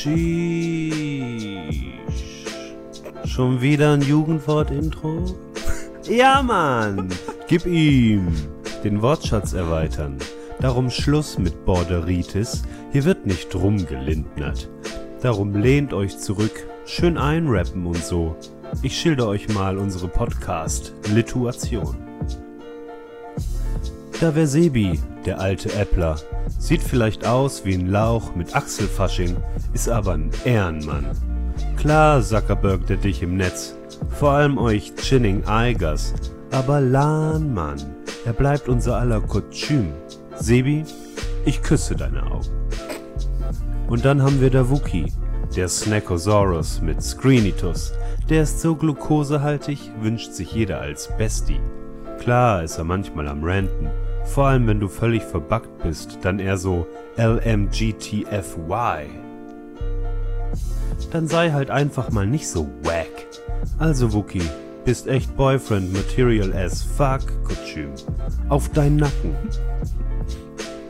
Sheesh. Schon wieder ein Jugendwort-Intro? Ja, Mann! Gib ihm! Den Wortschatz erweitern. Darum Schluss mit Borderitis. Hier wird nicht rumgelindnert. Darum lehnt euch zurück, schön einrappen und so. Ich schilder euch mal unsere Podcast-Lituation. Da wär Sebi, der alte Äppler. Sieht vielleicht aus wie ein Lauch mit Achselfasching, ist aber ein Ehrenmann. Klar Zuckerberg der dich im Netz, vor allem euch Chinning Eigers, aber Lahn, Mann, er bleibt unser aller Kostüm. Sebi, ich küsse deine Augen. Und dann haben wir da Wookie, der Snackosaurus mit Screenitus. Der ist so glukosehaltig, wünscht sich jeder als Bestie. Klar ist er manchmal am Ranten, vor allem wenn du völlig verbuggt bist, dann eher so LMGTFY. Dann sei halt einfach mal nicht so wack. Also Wookie, bist echt Boyfriend Material as fuck, Kostüm. Auf deinen Nacken.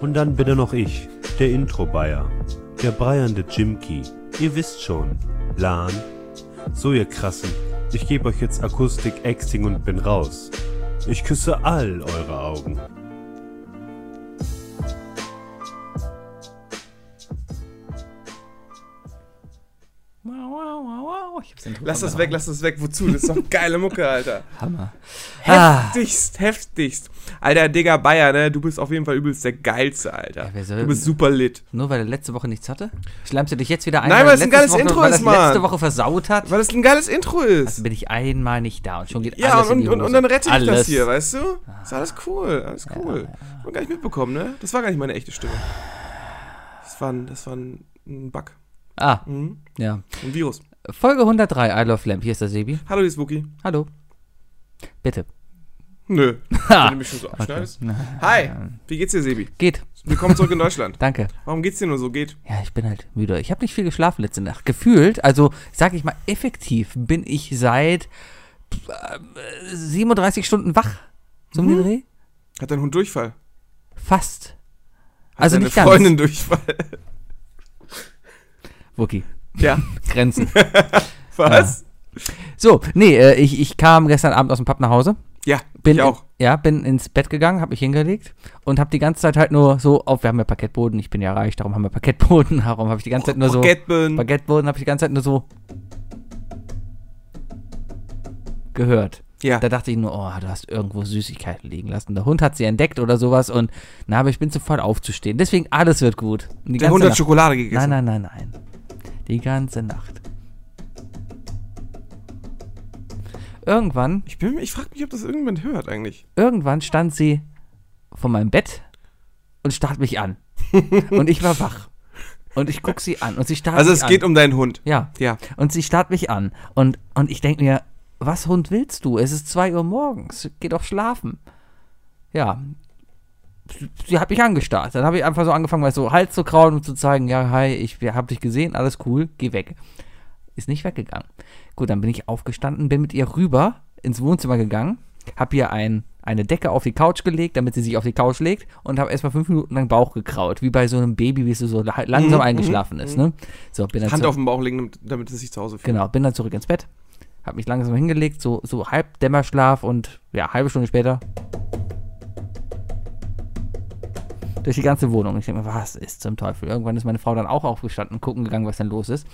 Und dann bitte noch ich, der Intro-Bayer, der breiernde Jimkey. Ihr wisst schon, Lan. So ihr Krassen, ich geb euch jetzt Akustik, Exting und bin raus. Ich küsse all eure Augen. Ich hab's Intro Lass das weg, lass das weg. Wozu? Das ist doch geile Mucke, Alter. Hammer. Ah. Heftigst, heftigst. Alter, Digga Bayer, ne? Du bist auf jeden Fall übelst der Geilste, Alter. Ja, du bist super lit. Nur weil er letzte Woche nichts hatte? Schleimst du dich jetzt wieder ein? Nein, weil es ein geiles Woche, Intro weil ist, er letzte Mann. Woche versaut hat. Weil das ein geiles Intro ist. Also bin ich einmal nicht da und schon geht Ja, alles in und, die und, Hose. und dann rette ich alles. das hier, weißt du? Ist alles cool, alles cool. Hab ich gar nicht mitbekommen, ne? Das war gar nicht meine echte Stimme. Das war ein, das war ein, ein Bug. Ah, Mhm. ja. Ein Virus. Folge 103, I Love Lamp. Hier ist der Sebi. Hallo, die Spooky. Hallo. Bitte. Nö. Wenn du mich schon so abschneidest. Hi, wie geht's dir, Sebi? Geht. Willkommen zurück in Deutschland. Danke. Warum geht's dir nur so? Geht? Ja, ich bin halt müde. Ich habe nicht viel geschlafen letzte Nacht. Gefühlt, also sag ich mal, effektiv bin ich seit äh, 37 Stunden wach. Zum Mhm. Dreh? Hat dein Hund Durchfall? Fast. Hat Also deine nicht ganz. Freundin Durchfall? Wookie. Ja. Grenzen. Was? So, nee, äh, ich, ich kam gestern Abend aus dem Pub nach Hause. Ja, Bin ich auch. In, ja, bin ins Bett gegangen, habe mich hingelegt und habe die ganze Zeit halt nur so auf, wir haben ja Parkettboden, ich bin ja reich, darum haben wir Parkettboden, darum habe ich die ganze Zeit nur so Baguettebirnen. Parkettboden habe ich die ganze Zeit nur so gehört. Ja. Da dachte ich nur, oh, du hast irgendwo Süßigkeiten liegen lassen. Der Hund hat sie entdeckt oder sowas und na, aber ich bin sofort aufzustehen. Deswegen alles wird gut. Der Hund hat Schokolade gegessen. Nein, nein, nein, nein. Die ganze Nacht. Irgendwann, Ich, bin- ich frage mich, ob das irgendjemand hört eigentlich. irgendwann stand sie vor meinem Bett und starrt mich an. und ich war wach. Und ich guck sie an und sie starrt Also mich es an. geht um deinen Hund. Ja. Ja. Und sie starrt mich an. Und, und ich denke mir, was Hund willst du? Es ist 2 Uhr morgens. Geh doch schlafen. Ja. Sie- hat mich angestarrt. Dann habe ich einfach so angefangen, mal so Hals zu kraulen und zu zeigen, ja, hi, ich habe dich gesehen, alles cool, geh weg. Ist nicht weggegangen. Gut, dann bin ich aufgestanden, bin mit ihr rüber ins Wohnzimmer gegangen, habe ihr ein, eine Decke auf die Couch gelegt, damit sie sich auf die Couch legt und habe erstmal fünf Minuten lang Bauch gekraut, wie bei so einem Baby, wie es so la- langsam Mhm, eingeschlafen mhm, ist. Ne? So, bin dann Hand auf den Bauch legen, damit- es sich zu Hause fühlt. Genau, bin dann zurück ins Bett, hab mich langsam hingelegt, so, so halb Dämmerschlaf und ja, halbe Stunde später durch die ganze Wohnung. Ich denke mir, was ist zum Teufel? Irgendwann ist meine Frau dann auch aufgestanden und gucken gegangen, was denn los ist.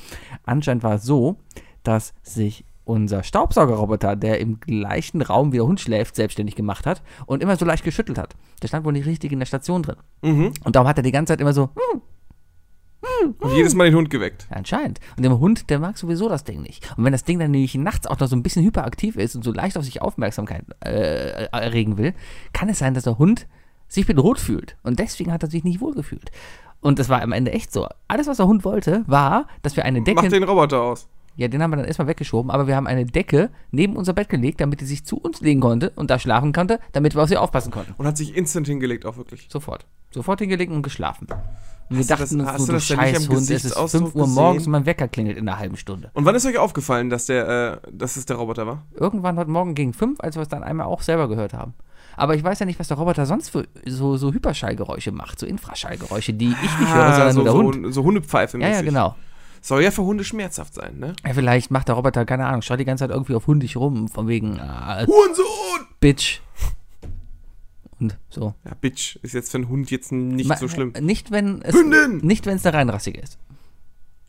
Anscheinend war es so, dass sich unser Staubsaugerroboter, der im gleichen Raum wie der Hund schläft, selbstständig gemacht hat und immer so leicht geschüttelt hat. Der stand wohl nicht richtig in der Station drin. Mhm. Und darum hat er die ganze Zeit immer so, hm, Und jedes Mal den Hund geweckt. ja, anscheinend. Und der Hund, der mag sowieso das Ding nicht. Und wenn das Ding dann nämlich nachts auch noch so ein bisschen hyperaktiv ist und so leicht auf sich Aufmerksamkeit äh, erregen will, kann es sein, dass der Hund sich bedroht fühlt. Und deswegen hat er sich nicht wohlgefühlt. Und das war am Ende echt so. Alles, was der Hund wollte, war, dass wir eine Decke. Mach den Roboter aus. ja, den haben wir dann erstmal weggeschoben, aber wir haben eine Decke neben unser Bett gelegt, damit sie sich zu uns legen konnte und da schlafen konnte, damit wir auf sie aufpassen konnten. Und hat sich instant hingelegt, auch wirklich. Sofort. Sofort hingelegt und geschlafen. Und Hast wir du das- dachten uns nur, du du am Scheißhund, es ist Gesichtsausdruck 5 Uhr morgens und mein Wecker klingelt in einer halben Stunde. Und wann ist euch aufgefallen, dass der, äh, dass es der Roboter war? irgendwann heute Morgen gegen fünf, als wir es dann einmal auch selber gehört haben. Aber ich weiß ja nicht, was der Roboter sonst für so, so Hyperschallgeräusche macht, so Infraschallgeräusche, die ich nicht höre, sondern so, nur der so, Hund. so Hundepfeife Ja, ja, genau. Soll ja für Hunde schmerzhaft sein, ne? Ja, vielleicht macht der Roboter, keine Ahnung, schaut die ganze Zeit irgendwie auf hundig rum, von wegen äh, Hurensohn! Bitch. Und so. Ja, Bitch ist jetzt für einen Hund jetzt nicht Ma- so schlimm. Nicht, wenn es Hündin! nicht, wenn es eine reinrassige ist.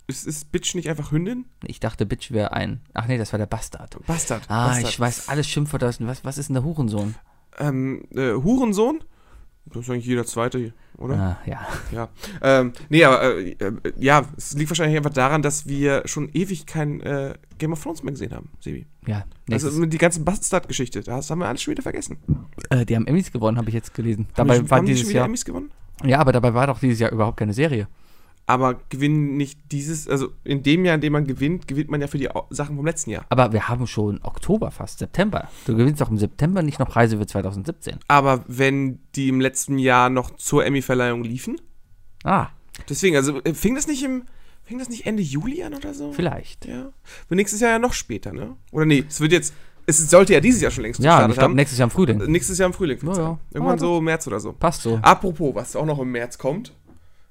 Ist, ist Bitch nicht einfach Hündin? Ich dachte, Bitch wäre ein. Ach nee, das war der Bastard. Bastard. Ah, Bastard. ich weiß alles Schimpfwörter. Was, was ist denn der Hurensohn? Ähm, äh, Hurensohn? Das ist eigentlich jeder zweite, hier, oder? Ah, ja. Ja. Ähm, nee, aber äh, äh, ja, es liegt wahrscheinlich einfach daran, dass wir schon ewig kein äh, Game of Thrones mehr gesehen haben, Sebi. Ja. Also nächstes- mit die ganze Bastard-Geschichte, das haben wir alles schon wieder vergessen. äh, die haben Emmys gewonnen, habe ich jetzt gelesen. Haben Dabei die, war haben die schon dieses wieder Jahr. Emmys gewonnen? Ja, aber dabei war doch dieses Jahr überhaupt keine Serie. Aber gewinnen nicht dieses, also in dem Jahr, in dem man gewinnt, gewinnt man ja für die Sachen vom letzten Jahr. Aber wir haben schon Oktober fast, September. Du gewinnst doch im September nicht noch Preise für 2017. Aber wenn die im letzten Jahr noch zur Emmy-Verleihung liefen, Ah, deswegen, also äh, fing das nicht im, fing das nicht Ende Juli an oder so? vielleicht. Ja. Und nächstes Jahr ja noch später, ne? Oder nee, es wird jetzt, es sollte ja dieses Jahr schon längst Ja, gestartet ich glaube haben. nächstes Jahr im Frühling. Nächstes Jahr im Frühling. Ja, ja. Irgendwann Ah, so März oder so. Passt so. Apropos, was auch noch im März kommt.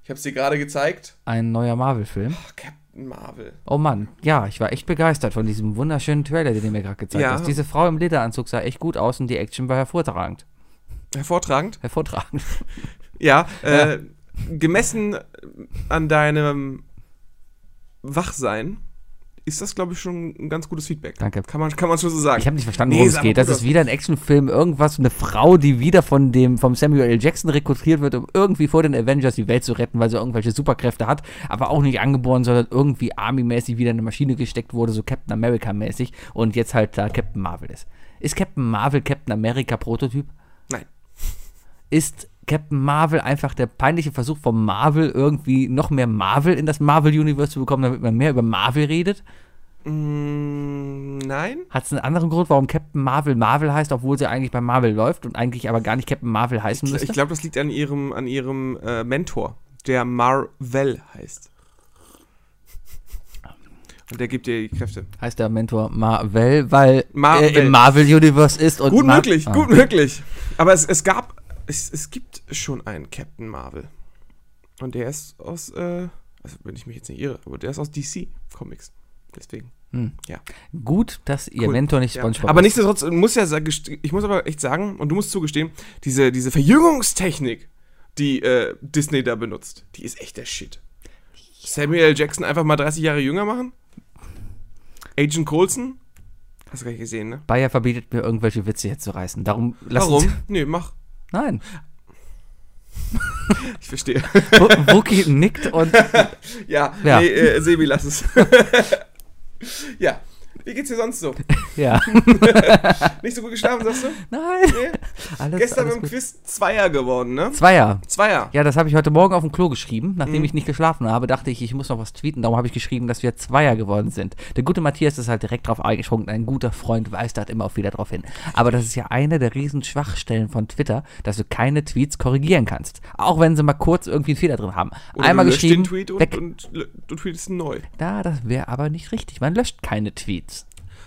Ich habe es dir gerade gezeigt. Ein neuer Marvel-Film. Ach, Captain Marvel. Oh Mann, ja, ich war echt begeistert von diesem wunderschönen Trailer, den du mir gerade gezeigt Ja. hast. Diese Frau im Lederanzug sah echt gut aus und die Action war hervorragend. Hervortragend. Hervorragend. Ja, äh, gemessen an deinem Wachsein ist das, glaube ich, schon ein ganz gutes Feedback. Danke. Kann man, kann man schon so sagen. Ich habe nicht verstanden, Nee, worum es sah geht. Das ist wieder ein Actionfilm, irgendwas, eine Frau, die wieder von dem, vom Samuel L. Jackson rekrutiert wird, um irgendwie vor den Avengers die Welt zu retten, weil sie irgendwelche Superkräfte hat, aber auch nicht angeboren, sondern irgendwie Army-mäßig wieder in eine Maschine gesteckt wurde, so Captain America-mäßig und jetzt halt da Captain Marvel ist. Ist Captain Marvel Captain America Prototyp? Nein. Ist Captain Marvel einfach der peinliche Versuch von Marvel, irgendwie noch mehr Marvel in das Marvel-Universe zu bekommen, damit man mehr über Marvel redet? Mm, nein. Hat es einen anderen Grund, warum Captain Marvel Marvel heißt, obwohl sie eigentlich bei Marvel läuft und eigentlich aber gar nicht Captain Marvel heißen Ich, müsste? ich glaube, das liegt an ihrem, an ihrem äh, Mentor, der Marvel heißt. Und der gibt dir die Kräfte. heißt der Mentor Marvel, weil Marvel. er im Marvel-Universe ist und Gut Mar- möglich, Ah. gut möglich. Aber es, es gab, es, es gibt schon einen Captain Marvel. Und der ist aus, äh, also wenn ich mich jetzt nicht irre, aber der ist aus DC Comics. Deswegen. Hm. Ja. Gut, dass ihr Cool. Mentor nicht Ja. SpongeBob Aber ist. nichtsdestotrotz muss ja ich muss aber echt sagen, und du musst zugestehen, diese, diese Verjüngungstechnik, die äh, Disney da benutzt, die ist echt der Shit. Samuel L. Jackson einfach mal 30 Jahre jünger machen? Agent Coulson? Hast du gar nicht gesehen, ne? Bayer verbietet mir, irgendwelche Witze jetzt zu reißen. Darum lass Warum? Nee, mach. Nein. Ich verstehe. Wookie nickt und Ja, Ja. nee, äh, Sebi, lass es. ja. Wie geht's dir sonst so? ja. Nicht so gut geschlafen, sagst du? Nein. Nee. Alles, Gestern alles beim gut. Quiz Zweier geworden, ne? Zweier. Zweier. Ja, das habe ich heute Morgen auf dem Klo geschrieben. Nachdem Mhm. ich nicht geschlafen habe, dachte ich, ich muss noch was tweeten. Darum habe ich geschrieben, dass wir Zweier geworden sind. Der gute Matthias ist halt direkt drauf eingesprungen. Ein guter Freund weist halt immer auch wieder drauf hin. Aber das ist ja eine der riesen Schwachstellen von Twitter, dass du keine Tweets korrigieren kannst. Auch wenn sie mal kurz irgendwie einen Fehler drin haben. Oder Einmal du geschrieben, den Tweet und, weg. und l- du tweetest neu. Ja, das wäre aber nicht richtig. Man löscht keine Tweets.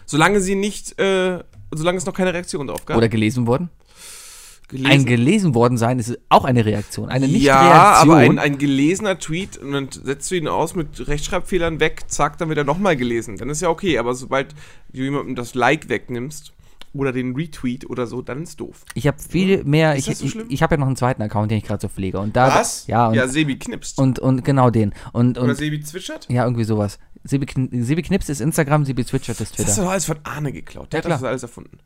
Solange sie nicht, äh, solange es noch keine Reaktion drauf gab. Oder gelesen worden. gelesen. Ein gelesen worden sein ist auch eine Reaktion. Eine ja, Nicht-Reaktion. aber ein, ein gelesener Tweet und dann setzt du ihn aus mit Rechtschreibfehlern weg, zack, dann wird er nochmal gelesen. Dann ist ja okay, aber sobald du jemandem das Like wegnimmst oder den Retweet oder so, dann ist doof. ich habe viel mehr. Ist Ich, so ich, ich habe ja noch einen zweiten Account, den ich gerade so pflege. Und da, Was? Ja, und, ja, Sebi knipst. und, und genau den. Und, oder und Sebi zwitschert? ja, irgendwie sowas. Sebi, Sebi Knips ist Instagram, Sebi Twitchert ist Das Twitter. du doch alles von Arne geklaut. Der Ja, hat das alles erfunden.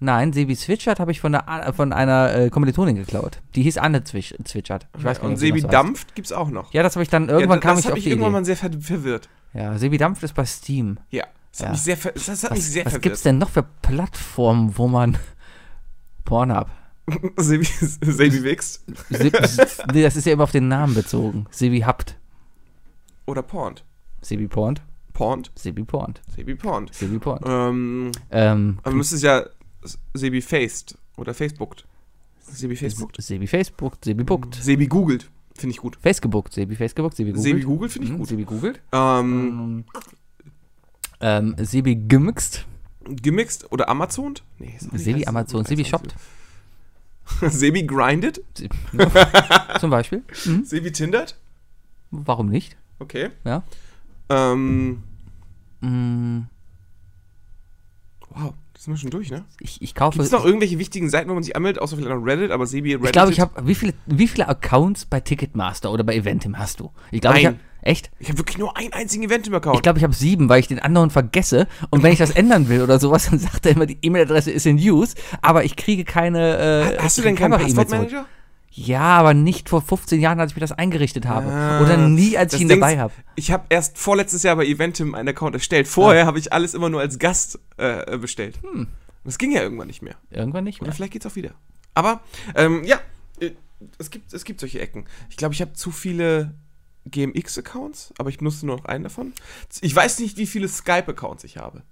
Nein, Sebi Twitchert habe ich von, der, von einer äh, Kommilitonin geklaut. Die hieß Anne Twitch Twitchert. Ich weiß gar nicht, und Sebi noch so heißt. dampft gibt's auch noch. Ja, das habe ich dann, irgendwann ja, kam das ich auf mich die irgendwann Idee. mal sehr ver verwirrt. Ja, Sebi Dampft ist bei Steam. Ja, das Ja. hat mich sehr, ver das hat mich Was, sehr was verwirrt. gibt's denn noch für Plattformen, wo man Pornhub? Sebi, Sebi wächst. Se nee, das ist ja immer auf den Namen bezogen. Sebi Habt. Oder Pornt. Sebi Pornt. Pornt. Sebi Pornt. Sebi Pornt. Sebi Pornt. Ähm, Ähm, aber müsste es ja Sebi faced oder Facebookt. Sebi Facebookt. Sebi Facebook, Sebi Buckt. Sebi googelt. Finde ich gut. Face gebuckt, Sebi Face gebuckt, Sebi googelt. Sebi googelt finde ich Mhm, gut. Sebi googelt. Ähm, Ähm, Sebi gemixt. gemixt oder Amazoned? Nee, Sebi Amazon, Sebi shoppt. so. Sebi grinded? Se- Zum Beispiel. Mhm. Sebi tindert? Warum nicht? Okay. Ja. Ähm, Mm, wow, das sind wir schon durch, ne? ich, ich kaufe. Gibt es noch irgendwelche wichtigen Seiten, wo man sich anmeldet, außer vielleicht noch Reddit, aber Sebi Reddit. ich glaube, ich habe. Wie viele, wie viele Accounts bei Ticketmaster oder bei Eventim hast du? Ich glaube, ich habe. Echt? Ich habe wirklich nur einen einzigen Event im Account. Ich glaube, ich habe sieben, weil ich den anderen vergesse. Und wenn ich das ändern will oder sowas, dann sagt er immer, die E-Mail-Adresse ist in Use, aber ich kriege keine. Äh, Hast du denn keinen Recovery-E-Mail zurück. Ja, aber nicht vor 15 Jahren, als ich mir das eingerichtet habe. Ah, oder nie, als ich ihn Ding dabei habe. Ich habe erst vorletztes Jahr bei Eventim einen Account erstellt. Vorher habe ich alles immer nur als Gast äh, bestellt. Hm. Das ging ja irgendwann nicht mehr. Irgendwann nicht Oder mehr. vielleicht geht's auch wieder. Aber, ähm, ja, äh, es gibt, es gibt solche Ecken. Ich glaube, ich habe zu viele GMX-Accounts, aber ich benutze nur noch einen davon. Ich weiß nicht, wie viele Skype-Accounts ich habe.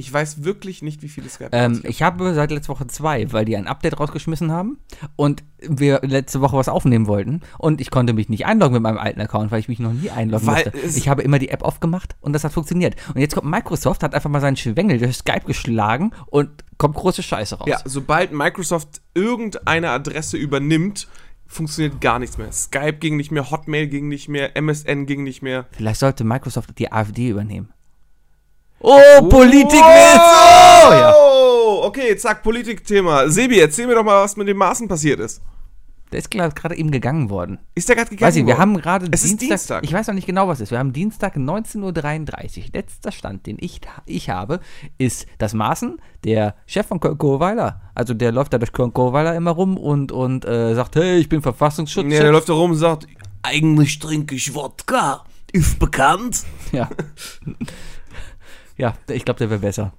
Ich weiß wirklich nicht, wie viele Skype-Accounts Ähm, ich habe seit letzter Woche zwei, weil die ein Update rausgeschmissen haben und wir letzte Woche was aufnehmen wollten und ich konnte mich nicht einloggen mit meinem alten Account, weil ich mich noch nie einloggen Weil musste. es- Ich habe immer die App aufgemacht und das hat funktioniert. Und jetzt kommt Microsoft, hat einfach mal seinen Schwengel durch Skype geschlagen und kommt große Scheiße raus. Ja, sobald Microsoft irgendeine Adresse übernimmt, funktioniert gar nichts mehr. Skype ging nicht mehr, Hotmail ging nicht mehr, MSN ging nicht mehr. Vielleicht sollte Microsoft die AfD übernehmen. Oh, Politik Oh, oh, ja. Okay, zack, Politikthema. Sebi, erzähl mir doch mal, was mit dem Maßen passiert ist. Der ist gerade eben gegangen worden. Ist der gerade gegangen? Weiß ich, wir worden? haben gerade Es ist Dienstag. Ich weiß noch nicht genau, was es ist. Wir haben Dienstag 19.33 Uhr. Letzter Stand, den ich, ich habe, ist, dass Maaßen, der Chef von Köln-Kohweiler, also der läuft da durch Köln-Kohweiler immer rum und, und äh, sagt, hey, ich bin Verfassungsschutz. Ja, der läuft da rum und sagt, eigentlich trinke ich Wodka. Ist bekannt. Ja. Ja, ich glaube, der wäre besser.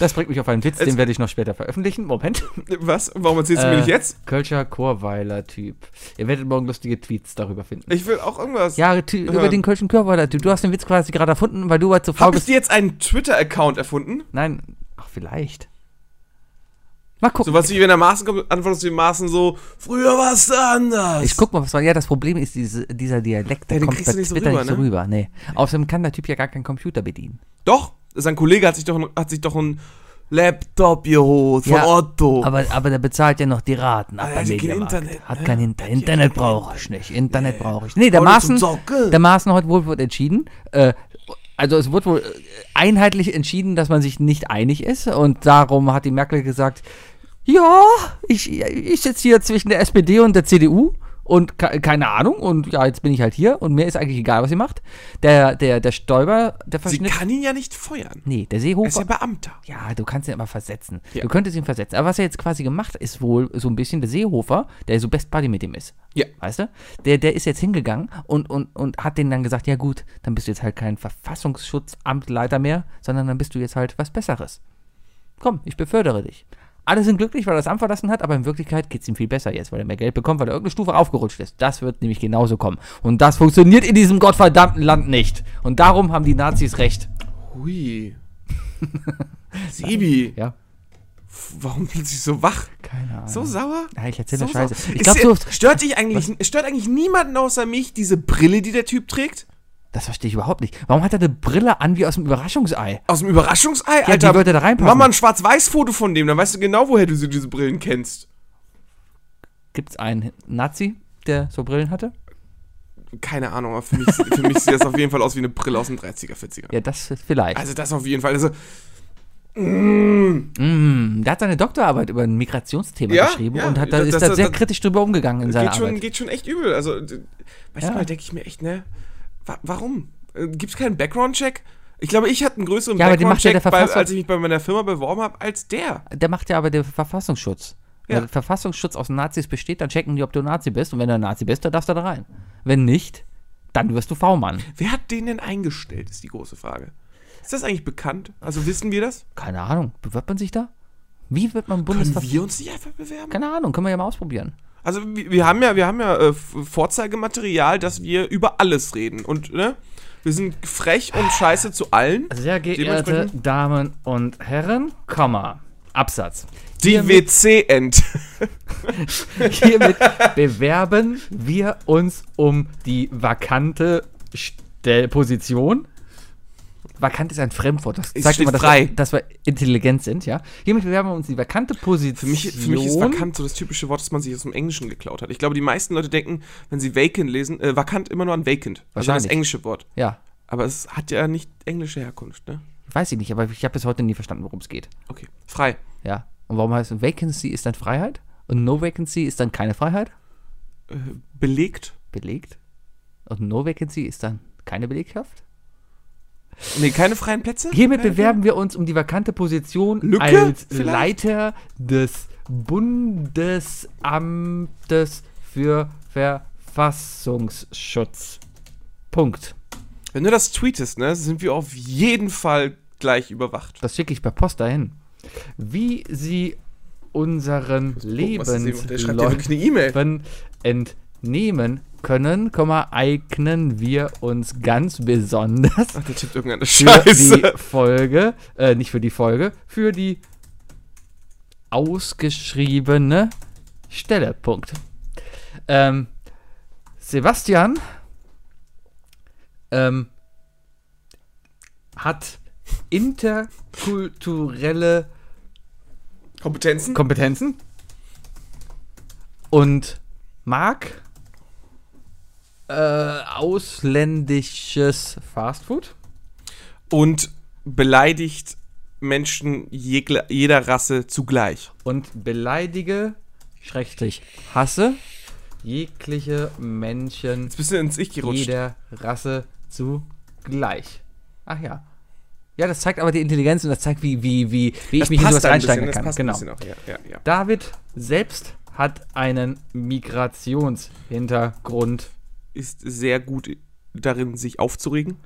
Das bringt mich auf einen Witz, den werde ich noch später veröffentlichen. Moment. Was? Warum erzählst du mir Äh, nicht jetzt? Kölscher Chorweiler-Typ. Ihr werdet morgen lustige Tweets darüber finden. Ich will auch irgendwas. Ja, ty- über hören. den Kölschen Chorweiler-Typ. Du hast den Witz quasi gerade erfunden, weil du halt zu faul Hab bist. dir jetzt einen Twitter-Account erfunden? Nein, ach, vielleicht. Mal gucken. So was wie wenn der Maßen kommt, antwortest du dem Maßen so, früher warst du anders. ich guck mal, was war. Ja, das Problem ist, diese, dieser Dialekt, der Ja, kommt bei nicht so Twitter rüber, nicht so ne? rüber. Nee. Außerdem kann der Typ ja gar keinen Computer bedienen. Doch, sein Kollege hat sich doch, hat sich doch einen Laptop geholt von Ja, Otto. Aber, aber der bezahlt ja noch die Raten ab hat kein. Internet, Hat ne? kein Inter Internet brauche ich nicht. Internet brauche ich. Nee, der Zocken. der Maaßen heute wohl wird entschieden. Äh, also es wird wohl äh, einheitlich entschieden, dass man sich nicht einig ist. Und darum hat die Merkel gesagt, ja, ich, ich sitze hier zwischen der SPD und der CDU und ke- keine Ahnung und ja, jetzt bin ich halt hier und mir ist eigentlich egal, was sie macht. Der, der, der Stoiber, der Sie Verschnitt. kann ihn ja nicht feuern. Nee, der Er ist ja Seehofer. Beamter. Ja, du kannst ihn aber versetzen. Ja. Du könntest ihn versetzen. Aber was er jetzt quasi gemacht hat, ist wohl so ein bisschen der Seehofer, der so Best Buddy mit ihm ist. Ja. Weißt du? Der, der ist jetzt hingegangen und, und, und hat denen dann gesagt, ja gut, dann bist du jetzt halt kein Verfassungsschutzamtleiter mehr, sondern dann bist du jetzt halt was Besseres. Komm, ich befördere dich. Alle sind glücklich, weil er das Amt verlassen hat, aber in Wirklichkeit geht es ihm viel besser jetzt, weil er mehr Geld bekommt, weil er irgendeine Stufe aufgerutscht ist. Das wird nämlich genauso kommen. Und das funktioniert in diesem gottverdammten Land nicht. Und darum haben die Nazis recht. Hui. Sebi, Ja, warum fühlt sich so wach? keine Ahnung. So sauer? ja, ich erzähle So Scheiße. Ich ja- so, stört dich eigentlich, stört eigentlich niemanden außer mich diese Brille, die der Typ trägt? Das verstehe ich überhaupt nicht. Warum hat er eine Brille an wie aus dem Überraschungsei? Aus dem Überraschungsei, Ja, Alter. die würde da reinpassen. Mach mal ein Schwarz-Weiß-Foto von dem, dann weißt du genau, woher du diese Brillen kennst. Gibt es einen Nazi, der so Brillen hatte? Keine Ahnung, aber für mich, für mich sieht das auf jeden Fall aus wie eine Brille aus den 30er, 40er. Ja, das vielleicht. Also das auf jeden Fall. Also, Mm, der hat seine Doktorarbeit über ein Migrationsthema Ja, geschrieben ja, und hat da, das- ist das- da sehr das- kritisch drüber umgegangen in seiner geht schon, Arbeit. geht schon echt übel. Also, manchmal Ja. denke ich mir echt, ne? Wa warum? Gibt es keinen Background-Check? Ich glaube, ich hatte einen größeren Ja, ja Background-Check, Verfasser- als ich mich bei meiner Firma beworben habe, als der. Der macht ja aber den Verfassungsschutz. Ja. Wenn der Verfassungsschutz aus Nazis besteht, dann checken die, ob du Nazi bist. Und wenn du ein Nazi bist, dann darfst du da rein. Wenn nicht, dann wirst du V-Mann. Wer hat den denn eingestellt, ist die große Frage. Ist das eigentlich bekannt? Also wissen wir das? Keine Ahnung. Bewirbt man sich da? Wie wird man Können Bundesver... wir uns nicht einfach bewerben? Keine Ahnung, können wir ja mal ausprobieren. Also wir, wir haben ja, wir haben ja äh, Vorzeigematerial, dass wir über alles reden. Und ne? Wir sind frech und scheiße zu allen. Sehr geehrte Damen und Herren, Komma, Absatz. Die WC-End. Hiermit bewerben wir uns um die vakante Stell Position. Vakant ist ein Fremdwort. Das Es zeigt immer, dass wir, dass wir intelligent sind, ja. Hiermit bewerben wir uns die vakante Position. Für mich, für mich ist vakant so das typische Wort, das man sich aus dem Englischen geklaut hat. Ich glaube, die meisten Leute denken, wenn sie vacant lesen, äh, vakant immer nur an vacant. Also das englische Wort. Ja. Aber es hat ja nicht englische Herkunft, ne? Weiß ich nicht, aber ich habe bis heute nie verstanden, worum es geht. Okay. Frei. Ja. Und warum heißt Vacancy ist dann Freiheit? Und No Vacancy ist dann keine Freiheit? Äh, belegt? Belegt? Und No Vacancy ist dann keine Belegschaft? Nee, keine freien Plätze? Hiermit bewerben wir uns um die vakante Position Lücke als vielleicht? Leiter des Bundesamtes für Verfassungsschutz. Punkt. Wenn du das tweetest, ne, sind wir auf jeden Fall gleich überwacht. Das schicke ich per Post dahin. Wie Sie unseren. Lebensläufen entnehmen können, eignen wir uns ganz besonders Ach, der tippt irgendeine für Scheiße. die Folge, äh, nicht für die Folge, für die ausgeschriebene Stelle. Punkt. Ähm, Sebastian ähm, hat interkulturelle Kompetenzen? Kompetenzen und mag äh, ausländisches Fastfood Und beleidigt Menschen jeder Rasse zugleich. und beleidige, schrägstrich hasse, jegliche Menschen Jetzt bist du ins Ich gerutscht. jeder Rasse zugleich. Ach ja. Ja, das zeigt aber die Intelligenz und das zeigt, wie, wie, wie, wie ich mich in sowas ein reinsteigen bisschen, das kann. Genau. auch, ja, ja, ja. David selbst hat einen Migrationshintergrund, Ist sehr gut darin, sich aufzuregen.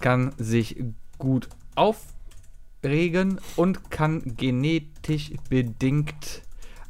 kann sich gut aufregen und kann genetisch bedingt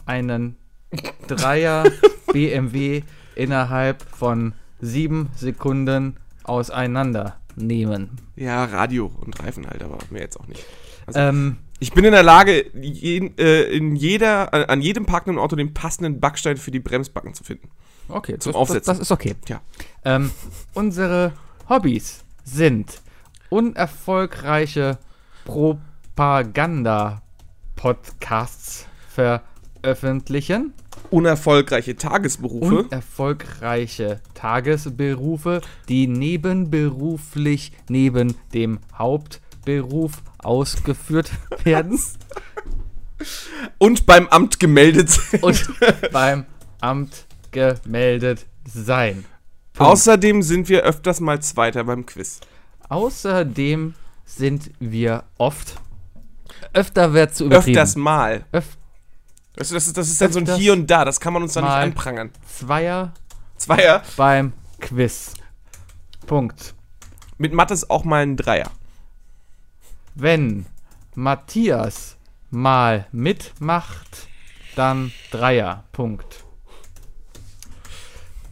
einen Dreier BMW innerhalb von sieben Sekunden auseinandernehmen. Ja, Radio und Reifen halt, aber mehr jetzt auch nicht. Also, Ähm, ich bin in der Lage, jeden, äh, in jeder, an jedem parkenden Auto den passenden Backstein für die Bremsbacken zu finden. Okay, Zum das, Aufsetzen. Das, das ist okay. Ja. Ähm, unsere Hobbys sind unerfolgreiche Propaganda-Podcasts veröffentlichen, Unerfolgreiche Tagesberufe. unerfolgreiche Tagesberufe, die nebenberuflich neben dem Hauptberuf ausgeführt werden und beim Amt gemeldet sind. und beim Amt gemeldet sein. Punkt. Außerdem sind wir öfters mal Zweiter beim Quiz. Außerdem sind wir oft, öfter wird zu übertrieben. Öfters mal. Öf Weißt du, das ist, das ist dann so ein Hier und Da, das kann man uns dann nicht anprangern. Zweier Zweier. beim Quiz. Punkt. Mit Mathe ist auch mal ein Dreier. Wenn Matthias mal mitmacht, dann Dreier. Punkt.